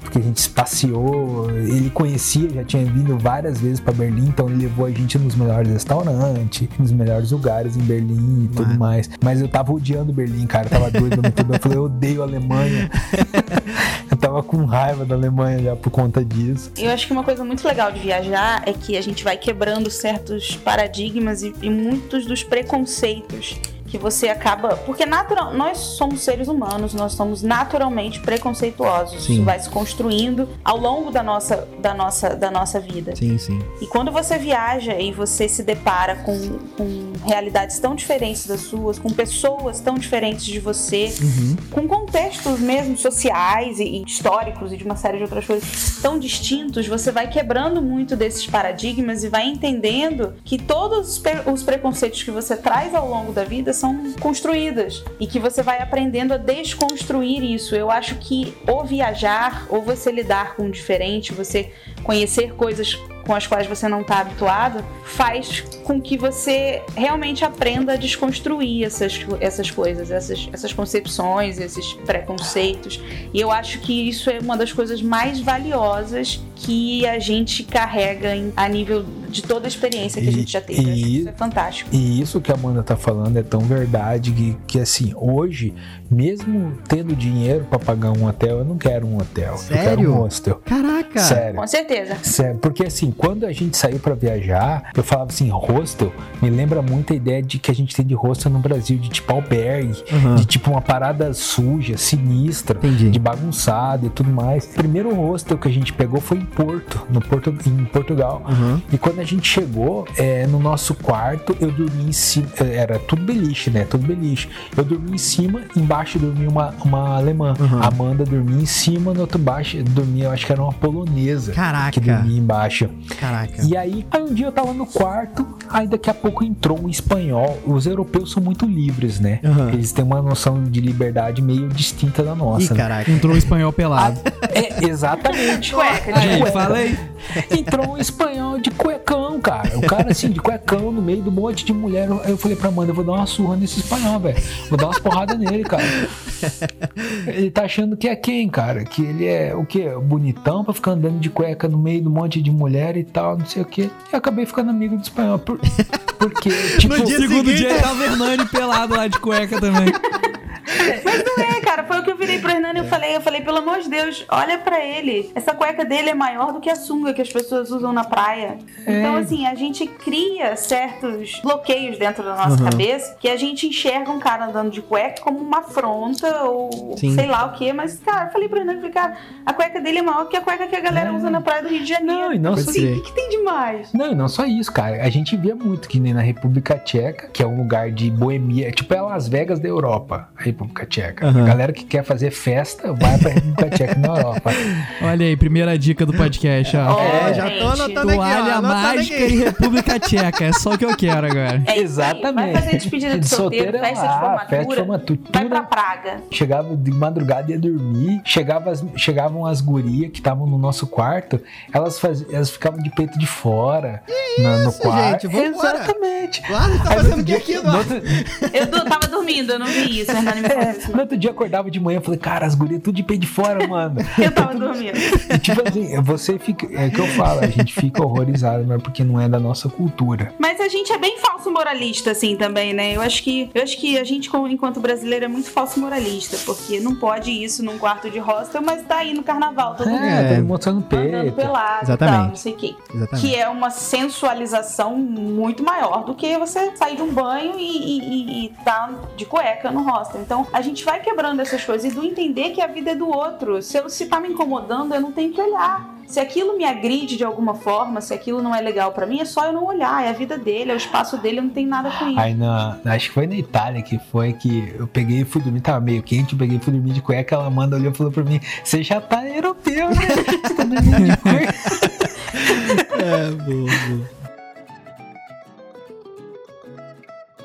porque a gente passeou, ele conhecia, já tinha vindo várias vezes pra Berlim, então ele levou a gente nos melhores restaurantes, nos melhores lugares em Berlim e tudo Mano. mais. Mas eu tava odiando Berlim, cara, eu tava doido no tudo. Eu falei, eu odeio a Alemanha. eu tava com raiva da Alemanha já por conta disso. Eu acho que uma coisa muito legal de viajar é que a gente vai quebrando certos paradigmas e, e muitos dos preconceitos que você acaba. Porque natural, nós somos seres humanos, nós somos naturalmente preconceituosos. Sim. Isso vai se construindo ao longo da nossa, da nossa, da nossa vida. Sim, sim. E quando você viaja e você se depara com, com realidades tão diferentes das suas, com pessoas tão diferentes de você, Uhum. com contextos mesmo sociais e, históricos e de uma série de outras coisas tão distintos, você vai quebrando muito desses paradigmas e vai entendendo que todos os preconceitos que você traz ao longo da vida são construídas e que você vai aprendendo a desconstruir isso. Eu acho que ou viajar, ou você lidar com o diferente, você conhecer coisas com as quais você não está habituado, faz com que você realmente aprenda a desconstruir essas, essas coisas, essas, essas concepções, esses preconceitos. E eu acho que isso é uma das coisas mais valiosas que a gente carrega em- a nível de toda a experiência que a E- gente já teve. E- isso é fantástico. E isso que a Amanda tá falando é tão verdade que, que assim, hoje, mesmo tendo dinheiro pra pagar um hotel, eu não quero um hotel. Eu quero Sério? um hostel. Caraca. Sério. Com certeza. Sério, porque assim, quando a gente saiu pra viajar, eu falava assim, hostel, me lembra muito a ideia de que a gente tem de hostel no Brasil, de tipo albergue, Aham. de tipo uma parada suja, sinistra, Entendi. de bagunçada e tudo mais. O primeiro hostel que a gente pegou foi em Porto, no Porto em Portugal. Aham. E quando a gente chegou, é, no nosso quarto, eu dormi em cima. Era tudo beliche, né? Tudo beliche. Eu dormi em cima, embaixo dormia uma, uma alemã. Uhum. A Amanda dormia em cima, no outro baixo dormia, eu acho que era uma polonesa. Caraca. Que dormia embaixo. Caraca. E aí, aí um dia eu tava no quarto, aí daqui a pouco entrou um espanhol. Os europeus são muito livres, né? Aham. Eles têm uma noção de liberdade meio distinta da Ih, nossa. né? caraca. Entrou um espanhol pelado. É, exatamente. Cueca, de De Aí, cueca. falei. Entrou um espanhol de cuecão, cara. O cara, assim, de cuecão no meio do monte de mulher. Aí eu falei pra Amanda, eu vou dar uma surra nesse espanhol, velho. Vou dar umas porradas nele, cara. Ele tá achando que é quem, cara? Que ele é o quê? Bonitão pra ficar andando de cueca no meio do monte de mulher e tal, não sei o quê. E acabei ficando amigo do espanhol. Por, porque, tipo, No segundo dia ele tava Hernani pelado lá de cueca também. É, cara, foi o que eu virei pro Hernani e eu falei, eu falei, pelo amor de Deus, olha pra ele. Essa cueca dele é maior do que a sunga que as pessoas usam na praia. Então, assim, a gente cria certos bloqueios dentro da nossa Uhum. cabeça que a gente enxerga um cara andando de cueca como uma afronta ou Sim. sei lá o que. Mas, cara, eu falei pro Hernani, falei, cara, a cueca dele é maior que a cueca que a galera É. usa na praia do Rio de Janeiro. Não, e não Pode só. Assim, o que, que tem demais? Não, e não só isso, cara. A gente via muito que nem na República Tcheca, que é um lugar de boemia, é tipo é Las Vegas da Europa, a República Tcheca. Aham. A galera que quer fazer festa vai pra República Tcheca na Europa. Olha aí, primeira dica do podcast, ó. Ó, É, já tô gente. anotando aqui, ó. Toalha anotando mágica aqui. em República Tcheca. É só o que eu quero agora. É. Exatamente. Vai fazer despedida de solteiro, é festa de lá, formatura. festa de formatura. Vai pra Praga. Chegava de madrugada e ia dormir. Chegava as- chegavam as gurias que estavam no nosso quarto. Elas, faz, elas ficavam de peito de fora na- no isso, quarto. gente? Exatamente. Claro, tá no fazendo o que aqui, no outro, Eu tava dormindo, eu não vi isso. A Hernani me isso. no outro dia eu acordava de manhã e falei, cara, as gurias tudo de peito de fora, mano. Eu tava dormindo. E, tipo assim, você fica. É o que eu falo, a gente fica horrorizado, mas porque não é da nossa cultura. Mas a gente é bem falso moralista, assim, também, né? Eu acho que, eu acho que a gente, como- enquanto brasileiro, é muito falso moralista, porque não pode isso num quarto de hostel, mas tá aí no carnaval, todo mundo É, É. tá mostrando andando peito. pelado e Exatamente. tal, não sei o quê. Exatamente. Que é uma sensualização muito maior do que você sair de um banho e, e, e- e tá de cueca no hostel. Então a gente vai quebrando essas coisas e do entender que a vida é do outro. Se, eu, se tá me incomodando, eu não tenho que olhar. Se aquilo me agride de alguma forma, se aquilo não é legal pra mim, é só eu não olhar. É a vida dele, é o espaço dele, eu não tenho nada com isso. Aí na. Acho que foi na Itália que foi que eu peguei e fui dormir, tava meio quente, eu peguei e fui dormir de cueca, ela manda olhou e falou pra mim, você já tá europeu, né? Você tá dormindo de cueca. É, boa, boa.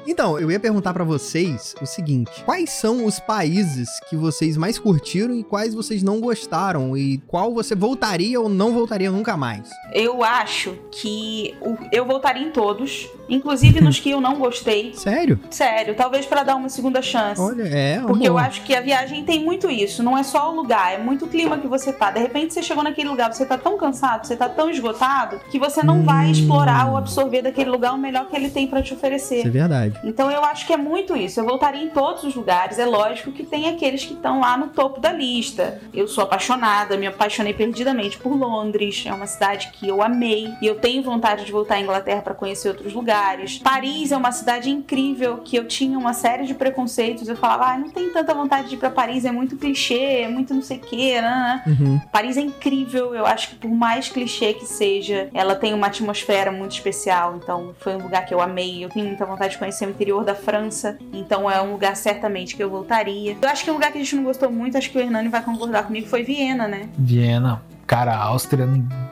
Então, eu ia perguntar pra vocês o seguinte: quais são os países que vocês mais curtiram e quais vocês não gostaram? E qual você voltaria ou não voltaria nunca mais? Eu acho que eu voltaria em todos, inclusive nos que eu não gostei. Sério? Sério, talvez pra dar uma segunda chance. Olha, é. Porque eu amor. acho que a viagem tem muito isso, não é só o lugar, é muito o clima que você tá. De repente você chegou naquele lugar, você tá tão cansado, você tá tão esgotado, que você não vai Hum. explorar ou absorver daquele lugar o melhor que ele tem pra te oferecer. Isso é verdade. Então eu acho que é muito isso. Eu voltaria em todos os lugares. É lógico que tem aqueles que estão lá no topo da lista. Eu sou apaixonada, me apaixonei perdidamente por Londres. É uma cidade que eu amei e eu tenho vontade de voltar à Inglaterra para conhecer outros lugares. Paris é uma cidade incrível que eu tinha uma série de preconceitos. Eu falava, ah, não tenho tanta vontade de ir para Paris, é muito clichê, é muito não sei o que, né? Uhum. Paris é incrível, eu acho que por mais clichê que seja, ela tem uma atmosfera muito especial. Então, foi um lugar que eu amei. Eu tenho muita vontade de conhecer o interior da França, então é um lugar certamente que eu voltaria. Eu acho que um lugar que a gente não gostou muito, acho que o Hernani vai concordar comigo, foi Viena, né? Viena, cara, Áustria,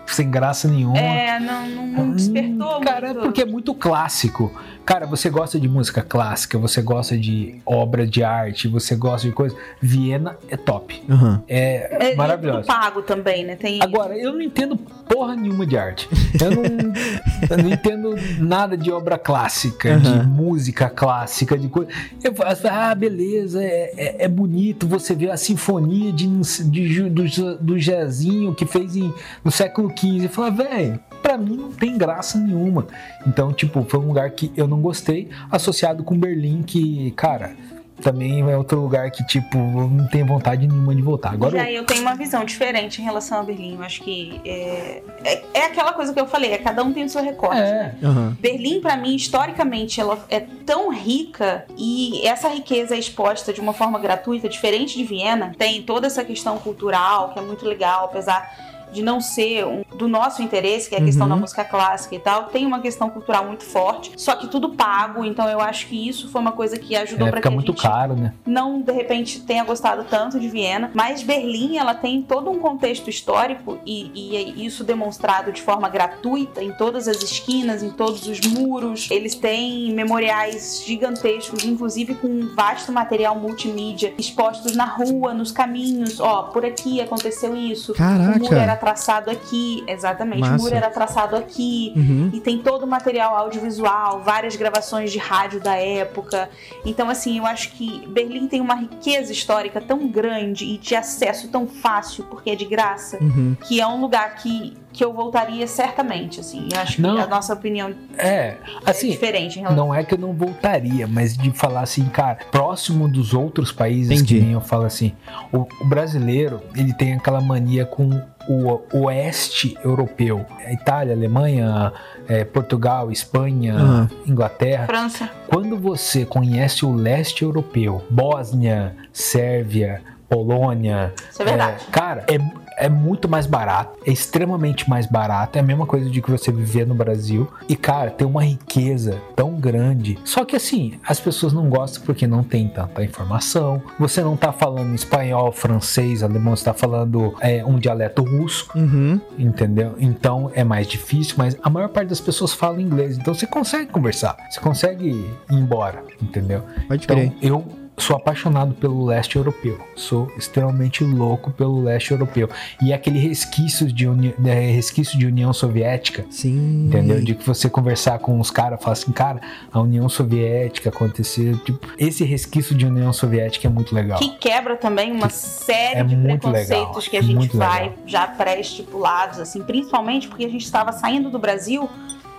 sem graça nenhuma. É, não, não, não despertou Hum, Cara, é muito. porque é muito clássico. Cara, você gosta de música clássica, você gosta de obra de arte, você gosta de coisa. Viena é top. Aham. É, É, é maravilhoso. tudo pago também, né? Tem Agora, eu não entendo porra nenhuma de arte. Eu não, eu não entendo nada de obra clássica, de Aham. música clássica, de coisa. Eu falo, ah, beleza, é, é, é bonito você ver a sinfonia de, de, Ju- do, do Jazinho que fez em, no século XV. Eu falo, velho, pra mim não tem graça nenhuma. Então, tipo, foi um lugar que eu não gostei, associado com Berlim, que, cara. Também é outro lugar que, tipo, eu não tenho vontade nenhuma de voltar. Agora, Já eu tenho uma visão diferente em relação a Berlim. Eu acho que é, é, é aquela coisa que eu falei, é cada um tem o seu recorte. é, Aham. Berlim, pra mim, historicamente, ela é tão rica e essa riqueza é exposta de uma forma gratuita, diferente de Viena. Tem toda essa questão cultural, que é muito legal, apesar de não ser um- do nosso interesse, que é a questão Uhum. da música clássica e tal, tem uma questão cultural muito forte, só que tudo pago, então eu acho que isso foi uma coisa que ajudou é fica que a muito gente caro, né? não de repente tenha gostado tanto de Viena, mas Berlim ela tem todo um contexto histórico e, e é isso demonstrado de forma gratuita em todas as esquinas, em todos os muros. Eles têm memoriais gigantescos, inclusive com um vasto material multimídia expostos na rua, nos caminhos. Ó, por aqui aconteceu isso. O muro Caraca. era traçado aqui, exatamente. O Massa. muro era traçado aqui. Uhum. E tem todo o material audiovisual, várias gravações de rádio da época. Então, assim, eu acho que Berlim tem uma riqueza histórica tão grande e de acesso tão fácil, porque é de graça, Uhum. que é um lugar que que eu voltaria certamente, assim. Eu acho Não. que a nossa opinião É, assim, é diferente relação. não é que eu não voltaria, mas de falar assim, cara, próximo dos outros países Entendi. que nem eu falo assim, o, o brasileiro, ele tem aquela mania com o oeste europeu. Itália, Alemanha, é, Portugal, Espanha, Aham. Inglaterra. França. Quando você conhece o leste europeu, Bósnia, Sérvia, Polônia, Isso é verdade. é, cara, é, é muito mais barato, é extremamente mais barato, é a mesma coisa de que você viver no Brasil. E, cara, tem uma riqueza tão grande. Só que assim, as pessoas não gostam porque não tem tanta informação. Você não tá falando espanhol, francês, alemão, você tá falando é, um dialeto russo, Uhum. entendeu? Então é mais difícil, mas a maior parte das pessoas fala inglês. Então você consegue conversar, você consegue ir embora, entendeu? Pode Então, crer. eu sou apaixonado pelo leste europeu. Sou extremamente louco pelo leste europeu. E aquele resquício de, uni... é, resquício de União Soviética, Sim. entendeu? De que você conversar com os caras, falar assim, cara, a União Soviética aconteceu. Tipo, esse resquício de União Soviética é muito legal. Que quebra também uma série É de preconceitos legal, que a gente muito vai legal. já pré-estipulados, assim, principalmente porque a gente estava saindo do Brasil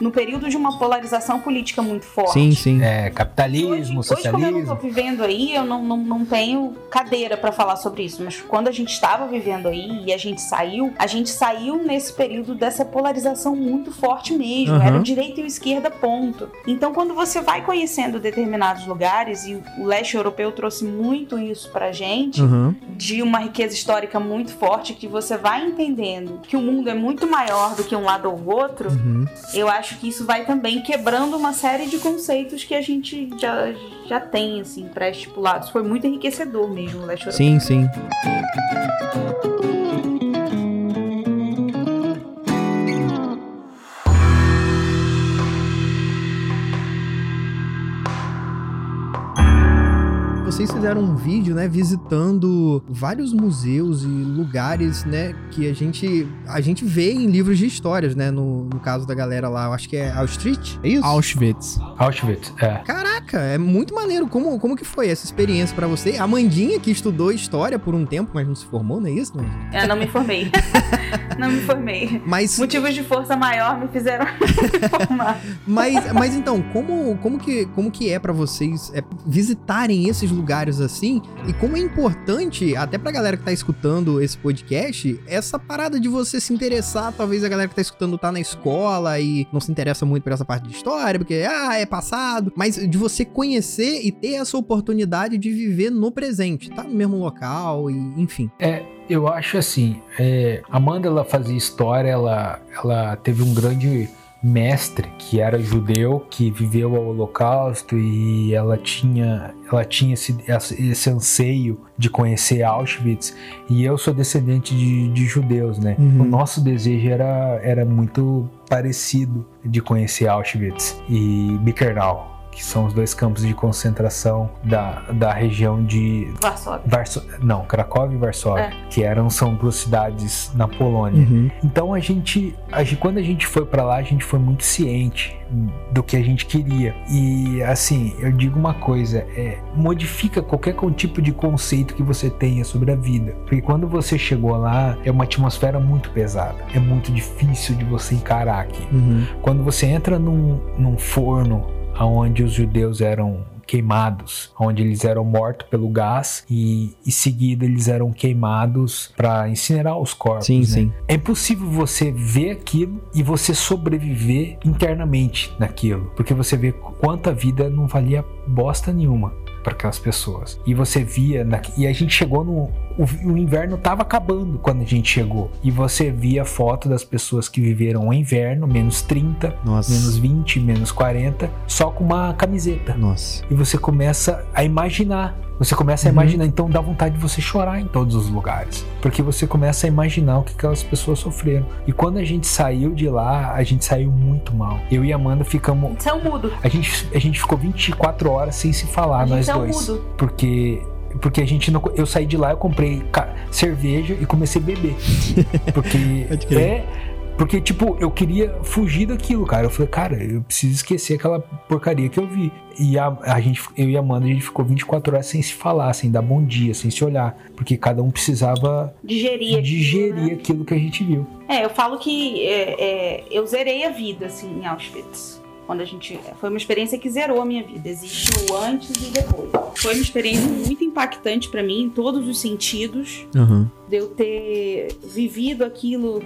no período de uma polarização política muito forte. Sim, sim. É, capitalismo, Hoje, hoje, como eu não tô socialismo. vivendo aí, eu não, não, não tenho cadeira pra falar sobre isso. Mas quando a gente estava vivendo aí e a gente saiu, a gente saiu nesse período dessa polarização muito forte mesmo. Uhum. Era o direita e o esquerda, ponto. Então, quando você vai conhecendo determinados lugares, e o leste europeu trouxe muito isso pra gente, Uhum. de uma riqueza histórica muito forte, que você vai entendendo que o mundo é muito maior do que um lado ou outro, Uhum. eu acho que isso vai também quebrando uma série de conceitos que a gente já, já tem, assim, pré-estipulados. Foi muito enriquecedor mesmo o Leste. Sim, sim. Vocês fizeram um vídeo, né, visitando vários museus e lugares, né, que a gente a gente vê em livros de histórias, né, no, no caso da galera lá, eu acho que é Auschwitz, é isso? Auschwitz. Auschwitz, é. Caraca, é muito maneiro. Como, como que foi essa experiência pra você? A Mandinha, que estudou história por um tempo, mas não se formou, não é isso, Mandinha? Eu não me formei. não me formei. Mas, Motivos de força maior me fizeram me formar. mas, mas então, como, como, que, como que é pra vocês é, visitarem esses lugares assim? E como é importante, até pra galera que tá escutando esse podcast, essa parada de você se interessar, talvez a galera que tá escutando tá na escola e não se interessa muito por essa parte de história, porque, ah, é passado. Mas de você conhecer e ter essa oportunidade de viver no presente, tá no mesmo local e, enfim. Eu acho assim, é, Amanda ela fazia história, ela, ela teve um grande mestre que era judeu, que viveu o holocausto e ela tinha, ela tinha esse, esse anseio de conhecer Auschwitz e eu sou descendente de, de judeus, né? Uhum. O nosso desejo era, era muito parecido de conhecer Auschwitz e Birkenau, que são os dois campos de concentração da, da região de Varsóvia. Varso... Não, Cracóvia e Varsóvia, É. que eram são duas cidades na Polônia. Uhum. Então a gente, a gente- quando a gente foi pra lá, a gente foi muito ciente do que a gente queria. E assim, eu digo uma coisa, é, modifica qualquer tipo de conceito que você tenha sobre a vida, porque quando você chegou lá, é uma atmosfera muito pesada, é muito difícil de você encarar aqui. Uhum. Quando você entra num, num forno onde os judeus eram queimados, onde eles eram mortos pelo gás e em seguida eles eram queimados para incinerar os corpos. Sim, né? sim. É impossível você ver aquilo e você sobreviver internamente naquilo, porque você vê quanta vida não valia bosta nenhuma para aquelas pessoas. E você via na- e a gente chegou no o, o inverno tava acabando quando a gente chegou e você via foto das pessoas que viveram o inverno, menos 30, Nossa. menos 20, menos 40, só com uma camiseta. Nossa. E você começa a imaginar. Você começa a Uhum. imaginar, então dá vontade de você chorar em todos os lugares. Porque você começa a imaginar o que aquelas pessoas sofreram. E quando a gente saiu de lá, a gente saiu muito mal. Eu e a Amanda ficamos. Isso é um mudo. A gente, a gente ficou 24 horas sem se falar, a nós é dois. mudo. Porque. Porque a gente não. Eu saí de lá, eu comprei cerveja e comecei a beber. Porque é. Porque, tipo, eu queria fugir daquilo, cara. Eu falei, cara, eu preciso esquecer aquela porcaria que eu vi. E a, a gente, eu e a Amanda, a gente ficou 24 horas sem se falar, sem dar bom dia, sem se olhar. Porque cada um precisava digerir, digerir aquilo, né? aquilo que a gente viu. É, eu falo que é, é, eu zerei a vida, assim, em Auschwitz. Quando a gente. Foi uma experiência que zerou a minha vida. Existe o antes e depois. Foi uma experiência muito impactante para mim, em todos os sentidos. Uhum. De eu ter vivido aquilo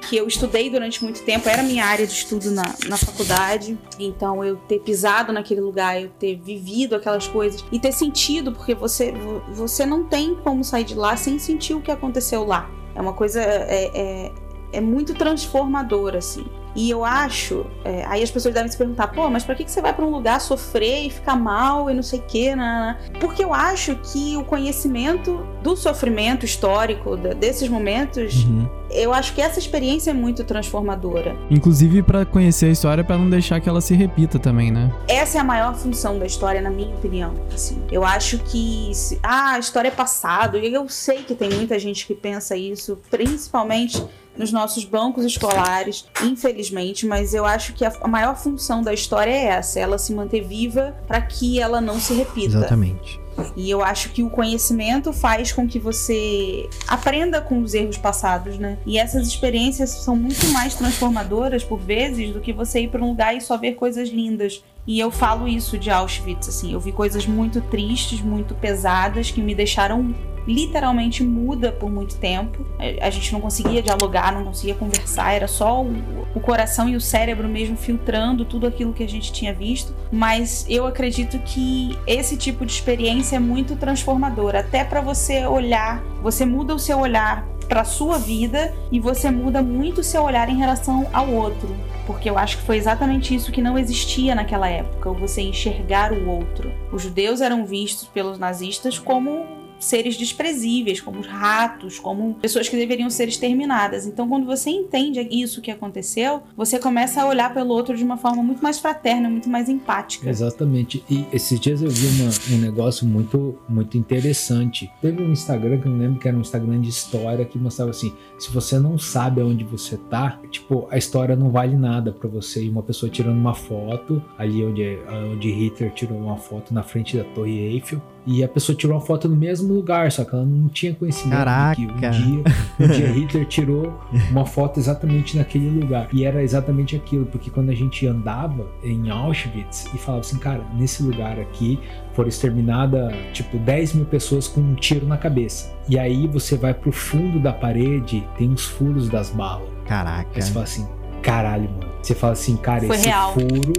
que eu estudei durante muito tempo, era minha área de estudo na, na faculdade. Então, eu ter pisado naquele lugar, eu ter vivido aquelas coisas e ter sentido, porque você, você não tem como sair de lá sem sentir o que aconteceu lá. É uma coisa. É, é, é muito transformadora, assim. E eu acho, é, aí as pessoas devem se perguntar, pô, mas pra que, que você vai para um lugar sofrer e ficar mal e não sei o quê? Né? Porque eu acho que o conhecimento do sofrimento histórico, desses momentos, uhum. eu acho que essa experiência é muito transformadora. Inclusive para conhecer a história, para não deixar que ela se repita também, né? Essa é a maior função da história, na minha opinião. Assim. Eu acho que, se, ah, a história é passado, e eu sei que tem muita gente que pensa isso, principalmente nos nossos bancos escolares, infelizmente, mas eu acho que a, maior função da história é essa, ela se manter viva para que ela não se repita. Exatamente. E eu acho que o conhecimento faz com que você aprenda com os erros passados, né? E essas experiências são muito mais transformadoras por vezes do que você ir para um lugar e só ver coisas lindas. E eu falo isso de Auschwitz, assim, eu vi coisas muito tristes, muito pesadas que me deixaram literalmente muda por muito tempo. A gente não conseguia dialogar, não conseguia conversar, era só o, o, coração e o cérebro mesmo filtrando tudo aquilo que a gente tinha visto. Mas eu acredito que esse tipo de experiência é muito transformadora, até para você olhar, você muda o seu olhar para sua vida e você muda muito o seu olhar em relação ao outro. Porque eu acho que foi exatamente isso que não existia naquela época, você enxergar o outro. Os judeus eram vistos pelos nazistas como seres desprezíveis, como ratos, como pessoas que deveriam ser exterminadas. Então, quando você entende isso que aconteceu, você começa a olhar pelo outro de uma forma muito mais fraterna, muito mais empática. Exatamente. E esses dias eu vi uma, um negócio muito, muito interessante. Teve um Instagram que eu lembro que era um Instagram de história que mostrava assim: se você não sabe aonde você tá, tipo, a história não vale nada para você. E uma pessoa tirando uma foto ali onde, onde Hitler tirou uma foto na frente da Torre Eiffel e a pessoa tirou uma foto no mesmo lugar, só que ela não tinha conhecimento Caraca. que um dia, um dia Hitler tirou uma foto exatamente naquele lugar. E era exatamente aquilo, porque quando a gente andava em Auschwitz e falava assim, cara, nesse lugar aqui foram exterminadas tipo 10 mil pessoas com um tiro na cabeça. E aí você vai pro fundo da parede, tem os furos das balas. Caraca. Aí você fala assim, caralho, mano. Você fala assim, cara, Foi esse real. furo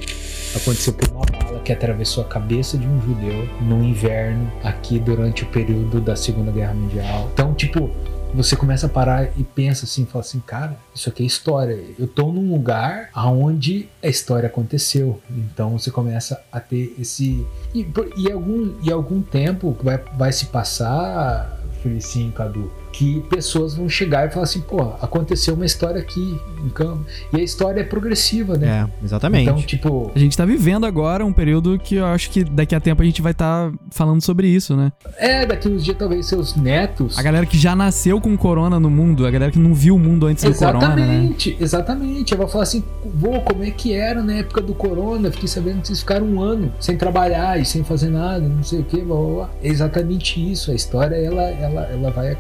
aconteceu por uma bala que atravessou a cabeça de um judeu no inverno, aqui durante o período da Segunda Guerra Mundial. Então, tipo, você começa a parar e pensa assim, fala assim, cara, isso aqui é história. Eu tô num lugar aonde a história aconteceu. Então você começa a ter esse e, e algum e algum tempo vai, vai se passar, Felicinho, Cadu, que pessoas vão chegar e falar assim, pô, aconteceu uma história aqui em campo. E a história é progressiva, né? É, exatamente. Então, tipo. A gente tá vivendo agora um período que eu acho que daqui a tempo a gente vai estar tá falando sobre isso, né? É, daqui uns dias talvez seus netos. A galera que já nasceu com corona no mundo, a galera que não viu o mundo antes exatamente, do corona. Exatamente, né? exatamente. Ela vai falar assim, vô, como é que era na época do corona? Fiquei sabendo que vocês ficaram um ano sem trabalhar e sem fazer nada, não sei o que, blá, blá, blá. É exatamente isso. A história ela, ela, ela vai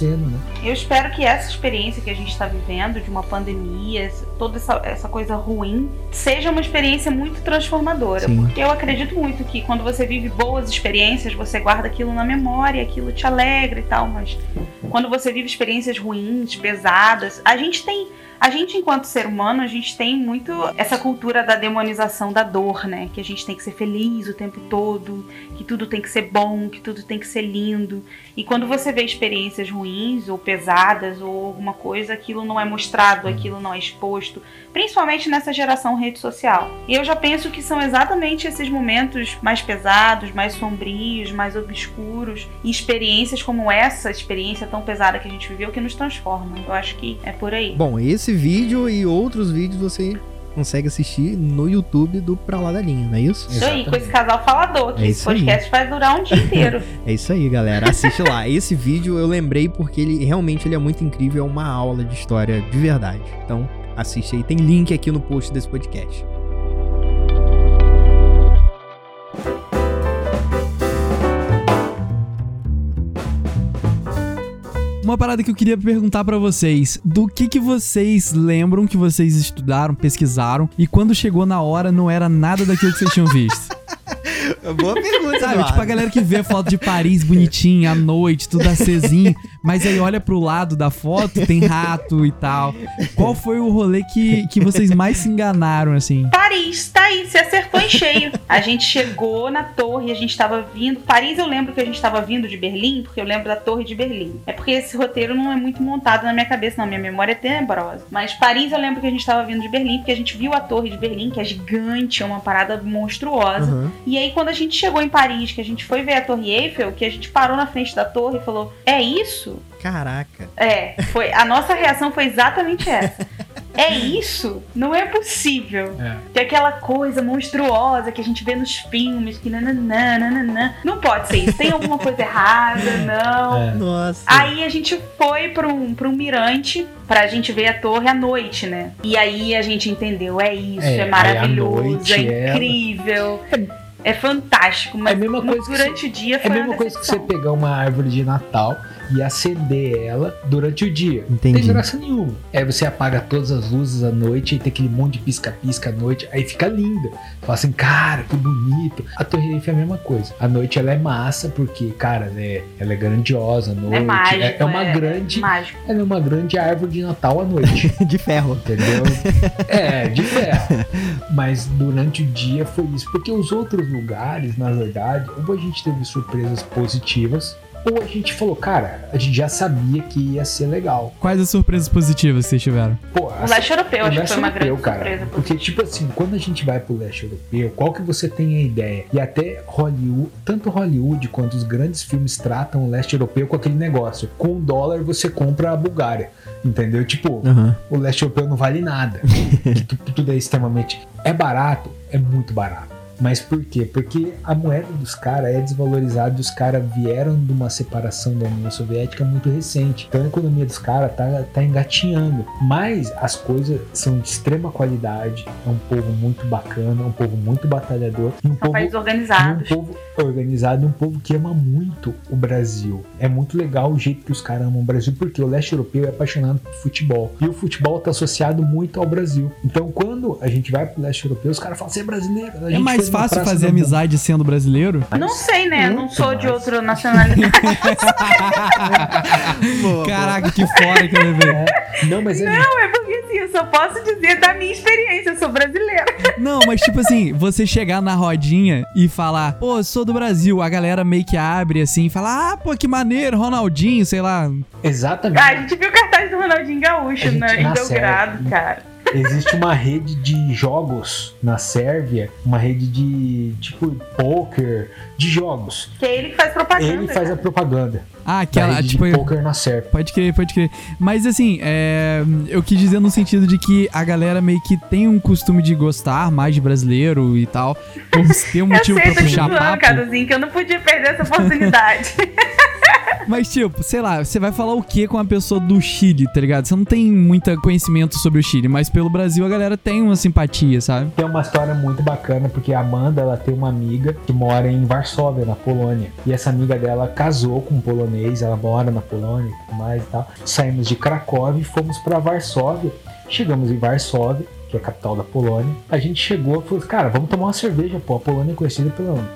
acontecendo, né? Eu espero que essa experiência que a gente está vivendo, de uma pandemia, toda essa, essa coisa ruim, seja uma experiência muito transformadora. Sim. Porque eu acredito muito que quando você vive boas experiências, você guarda aquilo na memória, aquilo te alegra e tal, mas quando você vive experiências ruins, pesadas, a gente tem a gente, enquanto ser humano, a gente tem muito essa cultura da demonização da dor, né? Que a gente tem que ser feliz o tempo todo, que tudo tem que ser bom, que tudo tem que ser lindo. E quando você vê experiências ruins ou pesadas ou alguma coisa, aquilo não é mostrado, aquilo não é exposto, principalmente nessa geração rede social. E eu já penso que são exatamente esses momentos mais pesados, mais sombrios, mais obscuros e experiências como essa experiência tão pesada que a gente viveu que nos transformam. Eu acho que é por aí. Bom, esse vídeo e outros vídeos você consegue assistir no YouTube do Pra Lá da Linha, não é isso? Isso aí, com esse casal falador, que É esse isso aí. podcast vai durar um dia inteiro. É isso aí, galera. Assiste lá. Esse vídeo eu lembrei porque ele realmente ele é muito incrível, é uma aula de história de verdade. Então, assiste aí. Tem link aqui no post desse podcast. Uma parada que eu queria perguntar pra vocês, do que que vocês lembram que vocês estudaram, pesquisaram e quando chegou na hora não era nada daquilo que vocês tinham visto? Boa pergunta, Sabe, tipo a galera que vê a foto de Paris bonitinha à noite, tudo acesinho, mas aí olha pro lado da foto, tem rato e tal. Qual foi o rolê que, que vocês mais se enganaram, assim? Paris, tá aí, você acertou em cheio. A gente chegou na torre, a gente tava vindo. Paris eu lembro que a gente tava vindo de Berlim, porque eu lembro da torre de Berlim. É porque esse roteiro não é muito montado na minha cabeça, não. Minha memória é tenebrosa. Mas Paris eu lembro que a gente tava vindo de Berlim, porque a gente viu a torre de Berlim, que é gigante, é uma parada monstruosa. Uhum. E aí, quando a gente chegou em Paris, que a gente foi ver a Torre Eiffel, que a gente parou na frente da torre e falou: É isso? Caraca. É, foi. A nossa reação foi exatamente essa. É isso? Não é possível. É. Que aquela coisa monstruosa que a gente vê nos filmes, que nananã, nananã. Não pode ser isso. Tem alguma coisa errada, não. É. Nossa. Aí a gente foi pra um, pra um mirante pra gente ver a torre à noite, né? E aí a gente entendeu, é isso, É, é, maravilhoso, noite é ela- incrível. É fantástico, mas É durante o dia É a mesma coisa que você pegar uma árvore de Natal e acender ela durante o dia. Entendi. Não tem graça nenhuma. Aí você apaga todas as luzes à noite e tem aquele monte de pisca-pisca à noite. Aí fica linda. Fala assim, cara, que bonito. A Torre Eiffel é a mesma coisa. À noite ela é massa porque, cara, ela é, ela é grandiosa à noite. É mágico. é uma grande. mágico. Ela é uma grande árvore de Natal à noite. De ferro. Entendeu? É, de ferro. Mas durante o dia foi isso. Porque os outros lugares, na verdade, ou a gente teve surpresas positivas, ou a gente falou, cara, a gente já sabia que ia ser legal. Quais as surpresas positivas que vocês tiveram? Pô, O leste europeu, o acho que foi uma europeu, grande cara. surpresa. Porque, tipo assim, quando a gente vai pro leste europeu, qual que você tem a ideia? E até Hollywood, tanto Hollywood quanto os grandes filmes tratam o leste europeu com aquele negócio. Com um dólar você compra a Bulgária. Entendeu? Tipo, Uhum. o leste europeu não vale nada. Tudo é extremamente. É barato? É muito barato. Mas por quê? Porque a moeda dos caras é desvalorizada e os caras vieram de uma separação da União Soviética muito recente. Então a economia dos caras tá, tá engatinhando. Mas as coisas são de extrema qualidade. É um povo muito bacana, é um povo muito batalhador. E um São povo países e um povo organizado, e um povo que ama muito o Brasil. É muito legal o jeito que os caras amam o Brasil, porque o leste europeu é apaixonado por futebol. E o futebol está associado muito ao Brasil. Então, quando a gente vai pro leste europeu, os caras falam, você é brasileiro. A É gente mais foi numa fácil fazer amizade sendo brasileiro? Não sei, né? Eu não Muito sou de mais. outra nacionalidade. Caraca, que fora que eu levei. É. Não, mas é não, é porque assim, eu só posso dizer da minha experiência. Eu sou brasileira. Não, mas tipo assim, você chegar na rodinha e falar, pô, sou do Brasil, a galera meio que abre assim e fala, ah, pô, que maneiro, Ronaldinho, sei lá. exatamente. Ah, a gente viu o cartaz do Ronaldinho Gaúcho gente né, em na Belgrado, cara. Existe uma rede de jogos na Sérvia, uma rede de tipo poker, de jogos. Que é ele que faz propaganda. Ele faz a cara. propaganda Ah, aquela, rede tipo, de poker na Sérvia. Pode crer, pode crer. Mas assim, é, eu quis dizer no sentido de que a galera meio que tem um costume de gostar mais de brasileiro e tal, por ter um Eu motivo sei, pra puxar papo. Caduzinho, que eu não podia perder essa oportunidade. Mas tipo, sei lá, você vai falar o que com uma pessoa do Chile, tá ligado? Você não tem muito conhecimento sobre o Chile, mas pelo Brasil a galera tem uma simpatia, sabe? Tem uma história muito bacana, porque a Amanda ela tem uma amiga que mora em Varsóvia, na Polônia. E essa amiga dela casou com um polonês, ela mora na Polônia e tudo mais e tal. Saímos de Cracóvia e fomos para Varsóvia. Chegamos em Varsóvia, que é a capital da Polônia. A gente chegou e falou, cara, vamos tomar uma cerveja, pô. A Polônia é conhecida pela.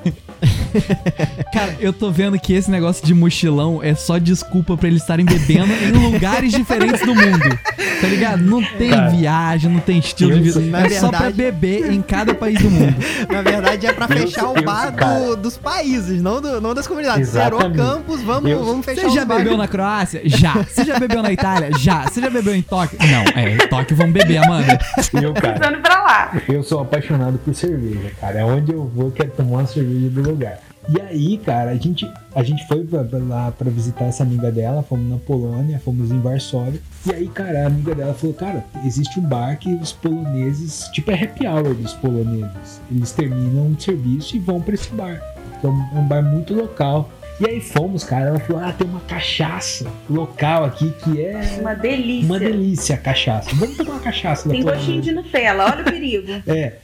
Cara, eu tô vendo que esse negócio de mochilão é só desculpa pra eles estarem bebendo em lugares diferentes do mundo. Tá ligado? Não tem Cara, viagem, não tem estilo de vida. é só pra verdade- beber em cada país do mundo. Na verdade é pra Eu- fechar o eu- bar do- dos países, não, do- não das comunidades. Zerou campus, vamos, vamos fechar Você já bar. bebeu na Croácia? Já. Você já bebeu na Itália? Já. Você já bebeu em Tóquio? Não, é, em Tóquio vamos beber, Amanda. Eu, cara, pra lá. eu sou apaixonado por cerveja, cara. É onde eu vou, eu quero tomar uma cerveja do lugar. E aí, cara, a gente, a gente foi pra, pra lá pra visitar essa amiga dela, fomos na Polônia, fomos em Varsóvia. E aí, cara, a amiga dela falou, cara, existe um bar que os poloneses, tipo é happy hour dos poloneses. Eles terminam o serviço e vão pra esse bar. Então é um bar muito local. E aí fomos, cara, ela falou, ah, tem uma cachaça local aqui que é Uma delícia. uma delícia a cachaça. Vamos tomar uma cachaça da Tem gostinho de Nutella, olha o perigo. É,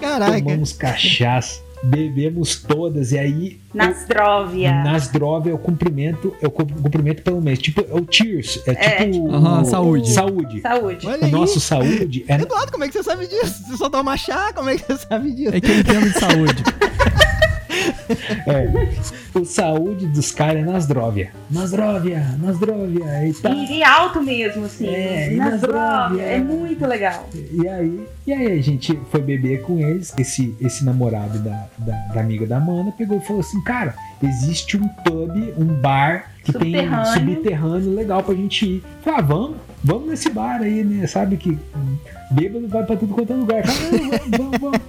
Caraca. tomamos cachaça, bebemos todas e aí Nasdrovia. Nasdrov é o cumprimento, é o cumprimento pelo mês. Tipo, é o Cheers. É É, tipo. Aham, o- saúde. Saúde. Saúde. Olha O aí. nosso saúde é. Eduardo, como é que você sabe disso? Você só toma chá? Como é que você sabe disso? É que eu entendo de saúde. é o saúde dos caras é Nasdrovia. Nasdrovia, Nasdrovia e tal. E, e alto mesmo, assim. É. Nasdrovia. É muito legal. E aí, e aí a gente foi beber com eles. Esse, esse namorado da, da, da amiga da Amanda pegou e falou assim: Cara, existe um pub, um bar que tem Subterrâneo. subterrâneo legal pra gente ir. Falei, ah, vamos, vamos nesse bar aí, né? Sabe que bêbado vai pra tudo quanto é lugar. Falei, "Ah, vamos, vamos, vamos.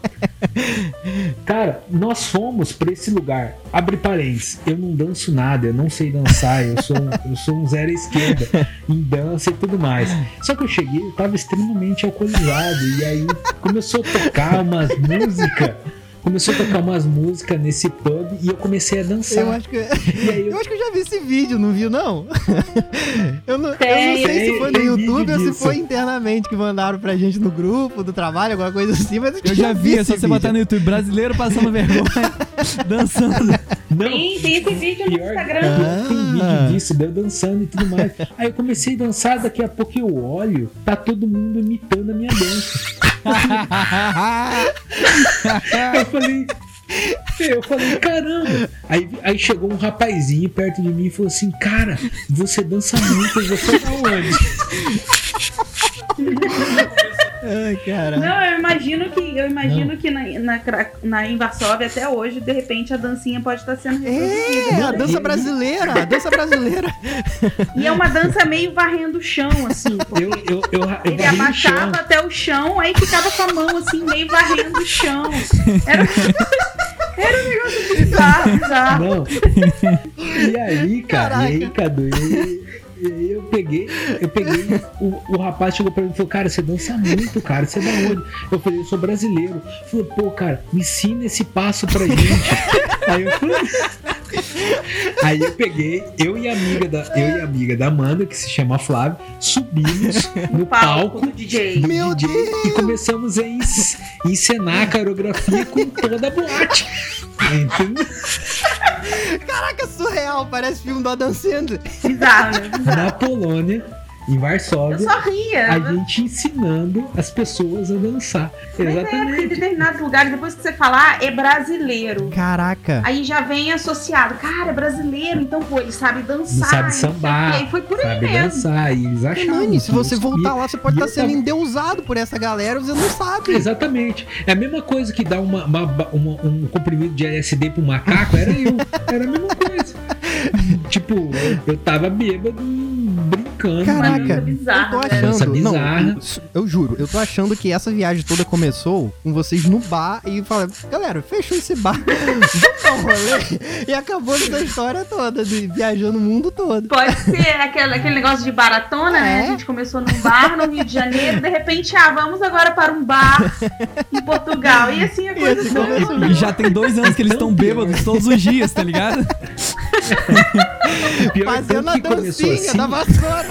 Cara, nós fomos pra esse lugar. Abre parênteses, eu não danço nada, eu não sei dançar, eu sou, um- eu sou um zero à esquerda em dança e tudo mais. Só que eu cheguei, eu tava extremamente alcoolizado, e aí começou a tocar umas músicas. Começou a tocar umas músicas nesse pub e eu comecei a dançar. Eu acho que. Eu eu, acho que eu já vi esse vídeo, não viu, não? eu, não eu não Tem, sei se tem- foi no tem YouTube ou se foi internamente que mandaram pra gente no grupo do trabalho, alguma coisa assim, mas Eu já vi, é só esse você botar no YouTube brasileiro passando vergonha, dançando. não, Tem, tem esse vídeo no Instagram. Ah. tem vídeo disso, deu dançando e tudo mais. Aí eu comecei a dançar, daqui a pouco eu olho, tá todo mundo imitando a minha dança. Eu falei. Eu falei, caramba. Aí, aí chegou um rapazinho perto de mim e falou assim: Cara, você dança muito, você tá onde? Ai, cara. Não, eu imagino que, eu imagino que na, na, na em Varsóvia até hoje, de repente, a dancinha pode estar sendo reproduzida. É, a dança brasileira, a dança brasileira. E é uma dança meio varrendo o chão, assim. Eu, eu, eu, eu Ele o abaixava até o chão, aí ficava com a mão assim, meio varrendo o chão. Era, era um negócio bizarro, bizarro. Não. E aí, cara, e aí, Cadu, eu, eu, eu peguei, eu peguei, o, o rapaz chegou pra mim e falou, cara, você dança muito, cara, você é da onde? Eu falei, eu sou brasileiro. Ele falou, pô, cara, me ensina esse passo pra gente. Aí eu falei. Aí eu peguei, eu e a amiga da, eu e a amiga da Amanda, que se chama Flávia, subimos no Palco palco do DJ. do Meu DJ Deus! e começamos a encenar a coreografia com toda a boate. Entendeu? Caraca, surreal, parece filme do Adam Sandler. Bizarro, né? na Polônia, em Eu Varsóvia, só ria. a gente ensinando as pessoas a dançar. Mas é, porque em Exatamente. determinados lugares, depois que você falar, é brasileiro. Caraca. Aí já vem associado, cara, é brasileiro, então, pô, ele sabe dançar. Sabe sei o sambar. E foi por aí Sabe mesmo. dançar. E eles achavam. Nani, se você eu voltar lá, você pode estar eu sendo tava- endeusado por essa galera, você não sabe. Exatamente. É a mesma coisa que dar uma, uma- uma- um comprimido de LSD pro macaco, era eu. Era a mesma coisa. tipo, eu, eu tava bêbado, brincando. Caraca, dança eu bizarra, tô né? achando. Dança Não, bizarra. eu, juro, eu tô achando que essa viagem toda começou com vocês no bar e falaram, galera, fechou esse bar, vamos dar um rolê. E acabou essa história toda, de viajando o mundo todo. Pode ser aquele, aquele negócio de baratona, né? É. A gente começou num bar no Rio de Janeiro, de repente, ah, vamos agora para um bar em Portugal. E assim a E coisa assim. E já tem dois anos que eles estão bêbados todos os dias, tá ligado? Pior Fazendo a que começou dancinha assim, da vassoura.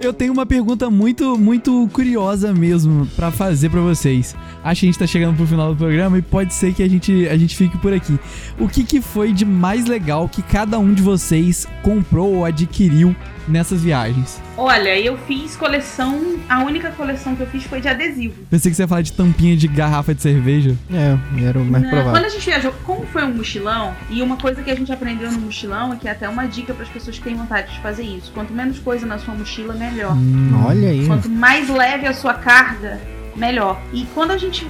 Eu tenho uma pergunta muito, muito curiosa mesmo pra fazer pra vocês. Acho que a gente tá chegando pro final do programa e pode ser que a gente, a gente fique por aqui. O que, que foi de mais legal que cada um de vocês comprou ou adquiriu nessas viagens? Olha, eu fiz coleção, a única coleção que eu fiz foi de adesivo. Pensei que você ia falar de tampinha de garrafa de cerveja. É, era o mais Não, provável. Quando a gente viajou, como foi um mochilão, e uma coisa que a gente aprendeu no mochilão, é que é até uma dica para as pessoas que têm vontade de fazer isso. Quanto menos coisa na sua mochila, melhor. Olha aí. Quanto mais leve a sua carga, melhor. E quando a gente,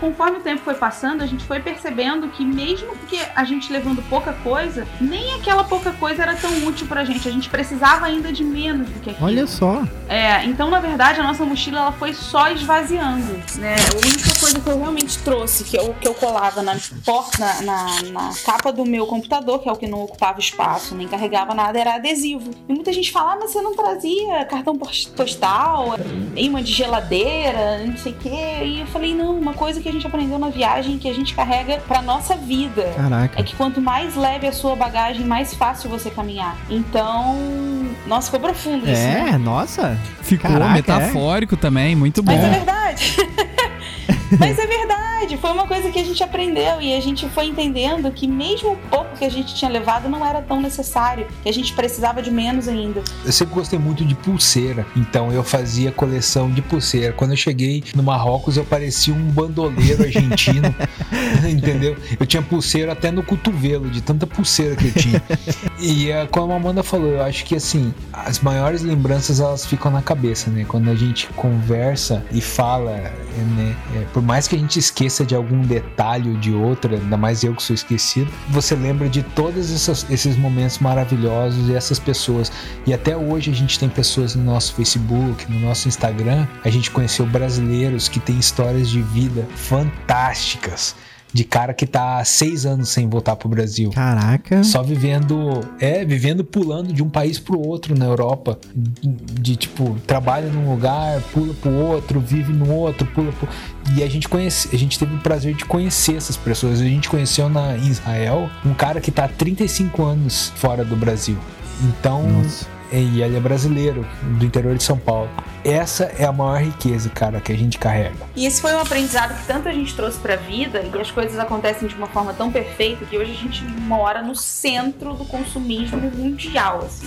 conforme o tempo foi passando, a gente foi percebendo que mesmo que a gente levando pouca coisa, nem aquela pouca coisa era tão útil pra gente. A gente precisava ainda de menos do que aquilo. Olha só. É, então na verdade a nossa mochila ela foi só esvaziando, né? A única coisa que eu realmente trouxe, que eu, que eu colava na porta, na, na, na capa do meu computador, que é o que não ocupava espaço, nem carregava nada, era adesivo. E muita gente fala, ah, mas você não trazia cartão postal, imã de geladeira, não sei o quê. E eu falei, não, uma coisa que a gente aprendeu na viagem que a gente carrega pra nossa vida. Caraca. É que quanto mais leve a sua bagagem, mais fácil você caminhar. Então, nossa, ficou profundo isso, né? É, nossa. Ficou Caraca, metafórico também, muito bom. Mas é verdade. Mas é verdade, foi uma coisa que a gente aprendeu e a gente foi entendendo que mesmo o pouco que a gente tinha levado não era tão necessário, que a gente precisava de menos ainda. Eu sempre gostei muito de pulseira, então eu fazia coleção de pulseira. Quando eu cheguei no Marrocos, eu parecia um bandoleiro argentino, entendeu? Eu tinha pulseira até no cotovelo, de tanta pulseira que eu tinha. E é, como a Amanda falou, eu acho que assim, as maiores lembranças elas ficam na cabeça, né? Quando a gente conversa e fala, né? É, por mais que a gente esqueça de algum detalhe ou de outra, ainda mais eu que sou esquecido, você lembra de todos esses, esses momentos maravilhosos e essas pessoas. E até hoje a gente tem pessoas no nosso Facebook, no nosso Instagram, a gente conheceu brasileiros que têm histórias de vida fantásticas de cara que tá há seis anos sem voltar pro Brasil. Caraca. Só vivendo, é, vivendo pulando de um país pro outro na Europa. De tipo, trabalha num lugar, pula pro outro, vive no outro, pula pro. E a gente conhece, a gente teve o prazer de conhecer essas pessoas. A gente conheceu na Israel um cara que tá há 35 anos fora do Brasil. Então, Nossa. E ele é brasileiro, do interior de São Paulo. Essa é a maior riqueza, cara, que a gente carrega. E esse foi um aprendizado que tanto a gente trouxe pra vida e as coisas acontecem de uma forma tão perfeita que hoje a gente mora no centro do consumismo mundial, assim.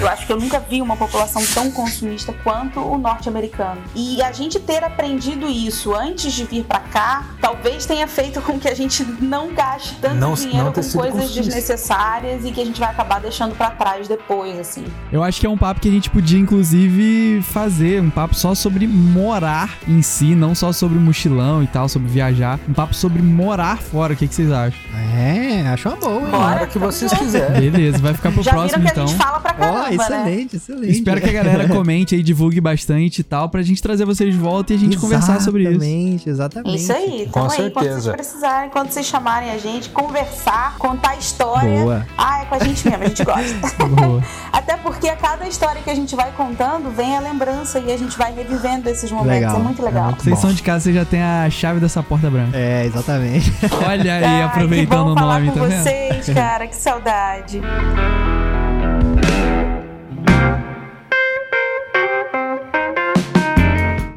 Eu acho que eu nunca vi uma população tão consumista quanto o norte-americano. E a gente ter aprendido isso antes de vir pra cá, talvez tenha feito com que a gente não gaste tanto Não- dinheiro não com coisas consumista. desnecessárias e que a gente vai acabar deixando pra trás depois, assim. Eu acho que é um papo que a gente podia, inclusive, fazer. Um papo só sobre morar em si, não só sobre mochilão e tal, sobre viajar. Um papo sobre morar fora. O que, que vocês acham? É, acho uma boa, hein? Bora. Que vocês quiserem. Beleza, vai ficar pro Já próximo viram que então. a gente fala pra caramba, né? excelente, excelente. Espero que a galera comente aí, divulgue bastante e tal, pra gente trazer vocês de volta e a gente conversar sobre isso. Exatamente, exatamente. Isso aí, Com tamo aí. Quando certeza. vocês precisarem, quando vocês chamarem a gente, conversar, contar história. Boa. Ah, é com a gente mesmo, a gente gosta. Boa. Até porque a cada história que a gente vai contando, vem a lembrança e a gente vai revivendo esses momentos. Legal. É muito É legal. muito Vocês bom. são de casa, você já tem a chave dessa porta branca. É, exatamente. Olha aí, Ai, aproveitando que o nome, com tá vendo? vocês, cara, que saudade.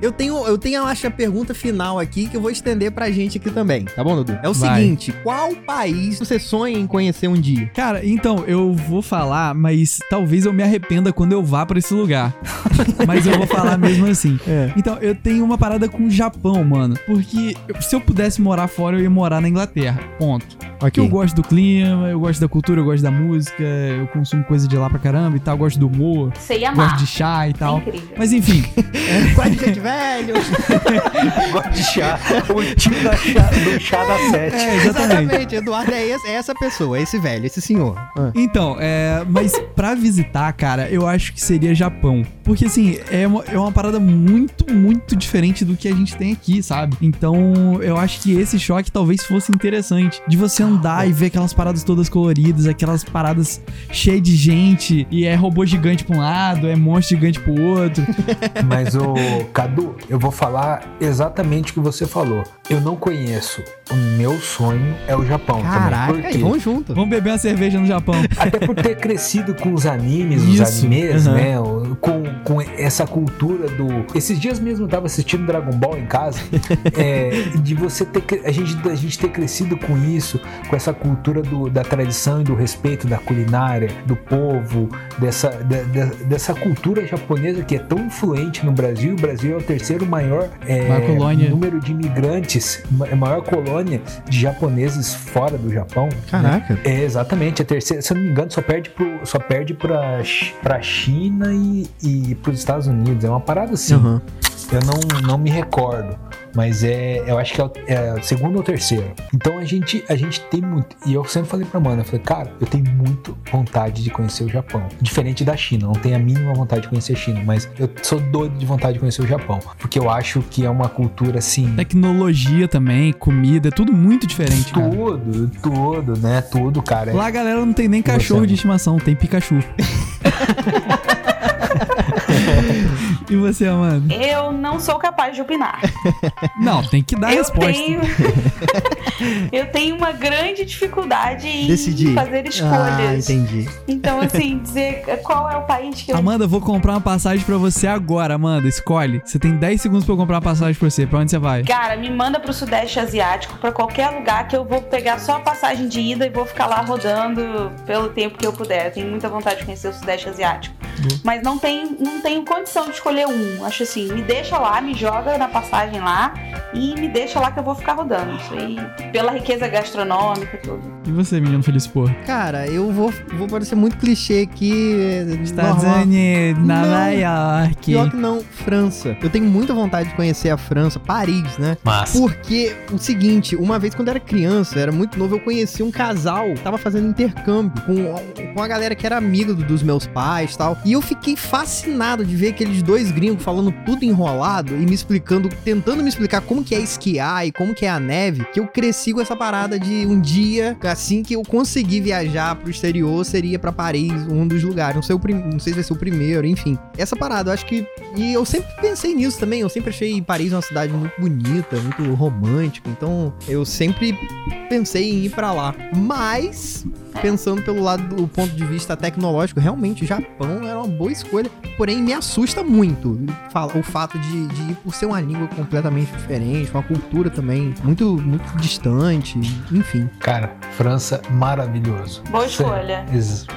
Eu tenho, eu tenho, eu acho, a pergunta final aqui que eu vou estender pra gente aqui também, tá bom, Dudu? É o Vai. seguinte, qual país você sonha em conhecer um dia? Cara, então, eu vou falar, mas talvez eu me arrependa quando eu vá pra esse lugar. mas eu vou falar mesmo assim. É. Então, eu tenho uma parada com o Japão, mano. Porque se eu pudesse morar fora, eu ia morar na Inglaterra. Ponto. Porque eu gosto do clima, eu gosto da cultura, eu gosto da música, eu consumo coisa de lá pra caramba e tal, eu gosto do humor, Você ia gosto amar. de chá e É tal. incrível. Mas enfim, Quase gente velho. Gosto de chá. O tio da chá, do chá da sete. é, exatamente. Eduardo é, esse- é essa pessoa, é esse velho, esse senhor. Ah. Então, é, mas pra visitar, cara, eu acho que seria Japão. Porque, assim, é uma, é uma parada muito, muito diferente do que a gente tem aqui, sabe? Então, eu acho que esse choque talvez fosse interessante. De você andar e ver aquelas paradas todas coloridas, aquelas paradas cheias de gente, e é robô gigante pra um lado, é monstro gigante pro outro. Mas, o Cadu, eu vou falar exatamente o que você falou. Eu não conheço. O meu sonho é o Japão Caraca, também. Por aí, quê? vamos junto. Vamos beber uma cerveja no Japão. Até por ter crescido com os animes, os Isso, animes, aham. né? Com, com essa cultura do. Esses dias mesmo eu tava assistindo Dragon Ball em casa. é, de você ter. A gente, a gente ter crescido com isso, com essa cultura do- da tradição e do respeito da culinária, do povo, dessa, de- de- dessa cultura japonesa que é tão influente no Brasil. O Brasil é o terceiro maior é, Maior número de imigrantes, ma- maior colônia de japoneses fora do Japão. né? Caraca. É, exatamente. A terceira, se eu não me engano, só perde, pro, só perde pra, pra China e, e pros Estados Unidos. É uma parada assim. Aham. Eu não, não me recordo. Mas é, eu acho que é o, é segundo ou terceiro. Então a gente, a gente tem muito. E eu sempre falei pra Amanda, eu falei, cara, eu tenho muito vontade de conhecer o Japão. Diferente da China, não tenho a mínima vontade de conhecer a China, mas eu sou doido de vontade de conhecer o Japão. Porque eu acho que é uma cultura assim. Tecnologia também, comida, é tudo muito diferente, cara. Tudo, tudo, né? Tudo, cara. Lá a galera não tem nem Você, cachorro de Amanda? estimação, tem Pikachu. e você, Amanda? Eu não sou capaz de opinar. Não, tem que dar a eu resposta. tenho. eu tenho uma grande dificuldade em Decidir. fazer Ah, escolhas. entendi. então, assim, dizer qual é o país que eu. Amanda, eu vou comprar uma passagem pra você agora, Amanda. Escolhe. Você tem 10 segundos pra eu comprar uma passagem pra você. Pra onde você vai? Cara, me manda pro Sudeste Asiático, pra qualquer lugar que eu vou pegar só a passagem de ida e vou ficar lá rodando pelo tempo que eu puder. Eu tenho muita vontade de conhecer o Sudeste Asiático. Mas não tenho, não tenho condição de escolher um. Acho assim, me deixa lá, me joga na passagem lá e me deixa lá que eu vou ficar rodando. Isso aí, pela riqueza gastronômica e tudo. E você, menino feliz por? Cara, eu vou, vou parecer muito clichê aqui. Estados normal. Unidos, Nova. York. Pior que não, França. Eu tenho muita vontade de conhecer a França, Paris, né? Massa. Porque o seguinte, uma vez quando eu era criança, era muito novo, eu conheci um casal, tava fazendo intercâmbio com, com a galera que era amiga do- dos meus pais e tal. E eu fiquei fascinado de ver aqueles dois gringos falando tudo enrolado e me explicando, tentando me explicar como que é esquiar e como que é a neve, que eu cresci com essa parada de um dia, assim que eu conseguir viajar pro exterior, seria pra Paris, um dos lugares. Não sei, o prim- não sei se vai ser o primeiro, enfim. Essa parada, eu acho que. E eu sempre pensei nisso também. Eu sempre achei Paris uma cidade muito bonita, muito romântica. Então eu sempre pensei em ir pra lá. Mas, pensando pelo lado do ponto de vista tecnológico, realmente o Japão era uma boa escolha. Porém, me assusta muito o fato de, de ir por ser uma língua completamente diferente, uma cultura também muito, muito distante, enfim. Cara, França, maravilhoso. Boa escolha.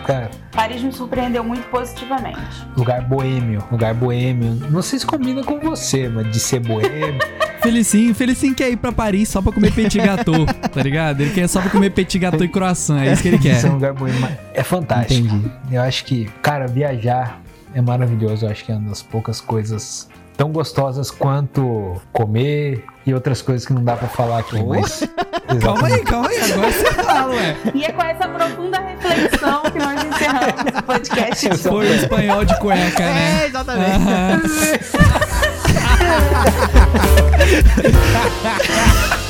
Cara, Paris me surpreendeu muito positivamente. lugar boêmio, lugar boêmio. Não sei se combina com você, mas de ser boêmio. Felicinho, Felicinho quer ir pra Paris só pra comer petit gâteau, tá ligado? Ele quer só pra comer petit gâteau e croissant, é isso que ele quer. Isso é um lugar boêmio, mas é fantástico. Entendi. Eu acho que, cara, viajar é maravilhoso. Eu acho que é uma das poucas coisas tão gostosas quanto comer e outras coisas que não dá pra falar aqui, mas. Calma aí, calma aí, agora você fala, ué. E é com essa profunda reflexão que nós encerramos o podcast. de Foi o espanhol de cueca, né? É, exatamente. Aham. Bom,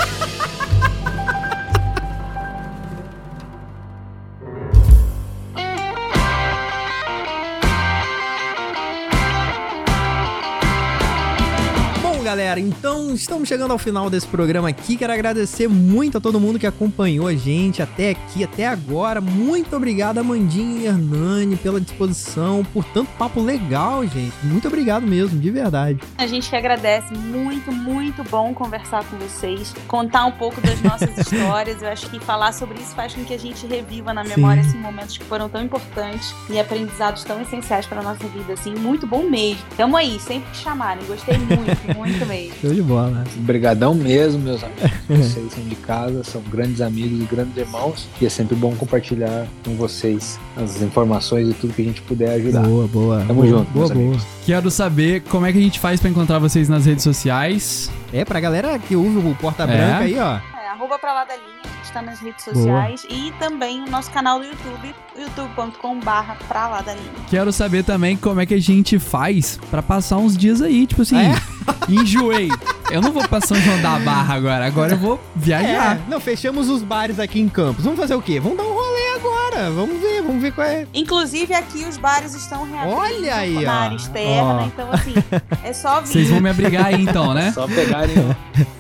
galera, então estamos chegando ao final desse programa aqui. Quero agradecer muito a todo mundo que acompanhou a gente até aqui, até agora. Muito obrigado, Amandinha e Hernani, pela disposição, por tanto papo legal, gente. Muito obrigado mesmo, de verdade. A gente que agradece, muito, muito bom conversar com vocês, contar um pouco das nossas histórias. Eu acho que falar sobre isso faz com que a gente reviva na memória Sim. esses momentos que foram tão importantes e aprendizados tão essenciais para nossa vida, assim, muito bom mesmo. Tamo aí, sempre que chamarem, gostei muito, muito mesmo. Show de bola. Obrigadão mesmo, meus amigos. Vocês são de casa, são grandes amigos e grandes irmãos. E é sempre bom compartilhar com vocês as informações e tudo que a gente puder ajudar. Boa, boa. Tamo boa, junto, Boa, boa. amigos. Quero saber como é que a gente faz pra encontrar vocês nas redes sociais. É, pra galera que ouve o Porta É. Branca aí, ó. É, arroba pra lá da linha, a gente tá nas redes sociais e também o nosso canal do YouTube, youtube.com barra pra lá da linha. Quero saber também como é que a gente faz pra passar uns dias aí, tipo assim, É? enjoei. Eu não vou pra São João da Barra agora, agora eu vou viajar. É, não, fechamos os bares aqui em Campos. Vamos fazer o quê? Vamos dar um rolê agora. Vamos ver, vamos ver qual é. Inclusive aqui os bares estão reabrindo Olha aí, na ó. área externa, Ó. então assim, é só vir. Vocês vão me abrigar aí então, né? Só pegarem,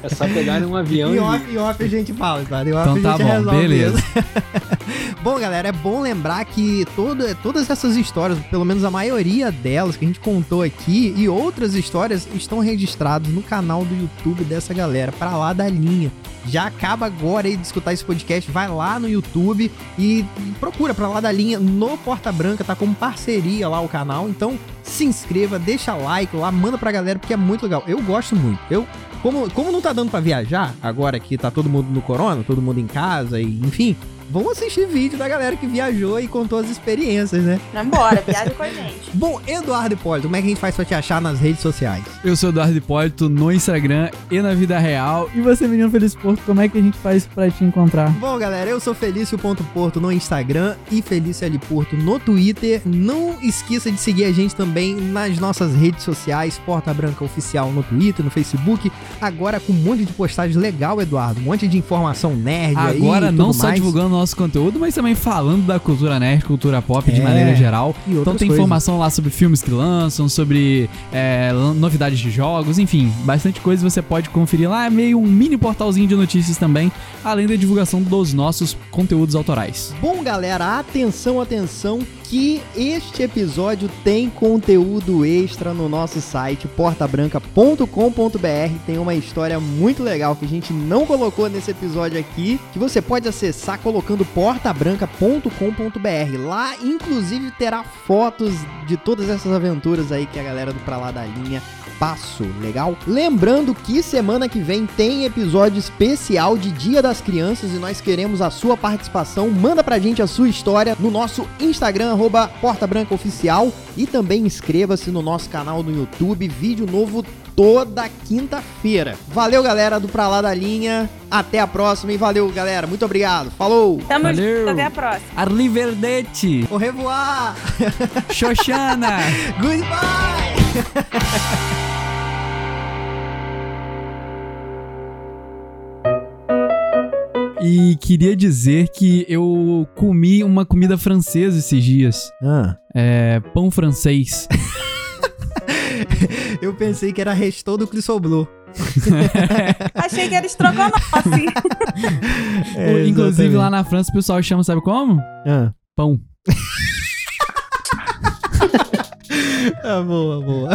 é só pegarem um avião e off, em off a gente fala, tá? Em off Então a gente tá bom, resolve beleza. mesmo. bom, galera, é bom lembrar que todo, todas essas histórias, pelo menos a maioria delas que a gente contou aqui e outras histórias estão registradas no canal do YouTube dessa galera, pra lá da linha. Já acaba agora aí de escutar esse podcast, vai lá no YouTube e procura pra lá da linha no Porta Branca, tá como parceria lá o canal. Então se inscreva, deixa like lá, manda pra galera porque é muito legal. Eu gosto muito. Eu como, como não tá dando pra viajar, agora que tá todo mundo no corona, todo mundo em casa, e enfim, vamos assistir vídeo da galera que viajou e contou as experiências, né? Vambora, viaja com a gente. Bom, Eduardo Hipólito, como é que a gente faz pra te achar nas redes sociais? Eu sou Eduardo Hipólito no Instagram e na vida real. E você, menino Feliz Porto, como é que a gente faz pra te encontrar? Bom, galera, eu sou Felício.porto no Instagram e Felício L. Porto no Twitter. Não esqueça de seguir a gente também nas nossas redes sociais, Porta Branca Oficial no Twitter, no Facebook. Agora com um monte de postagem legal, Eduardo. Um monte de informação nerd aí. Agora e não tudo só mais. divulgando nosso conteúdo, mas também falando da cultura nerd, cultura pop de É, maneira geral. e Então tem coisas. informação lá sobre filmes que lançam, sobre é, novidades de jogos, enfim, bastante coisa você pode conferir lá. É meio um mini portalzinho de notícias também, além da divulgação dos nossos conteúdos autorais. Bom, galera, atenção, atenção, que este episódio tem conteúdo extra no nosso site portabranca.com.br. Tem uma história muito legal que a gente não colocou nesse episódio aqui, que você pode acessar colocando portabranca.com.br. Lá, inclusive, terá fotos de todas essas aventuras aí que a galera do Pra Lá da Linha passo, legal? Lembrando que semana que vem tem episódio especial de Dia das Crianças e nós queremos a sua participação. Manda pra gente a sua história no nosso Instagram, arroba Porta Branca Oficial. E também inscreva-se no nosso canal no YouTube, vídeo novo toda quinta-feira. Valeu, galera do Pra Lá da Linha. Até a próxima e valeu, galera. Muito obrigado. Falou! Tamo Valeu. junto, até a próxima. Arrivederci! Au revoir! Xoxana! Goodbye! e queria dizer que eu comi uma comida francesa esses dias. Ah, É, pão francês. eu pensei que era restou do Clissoblu. Achei que era estrogonofe. É, Inclusive lá na França o pessoal chama, sabe como? Ah. Pão. Ah, boa, boa.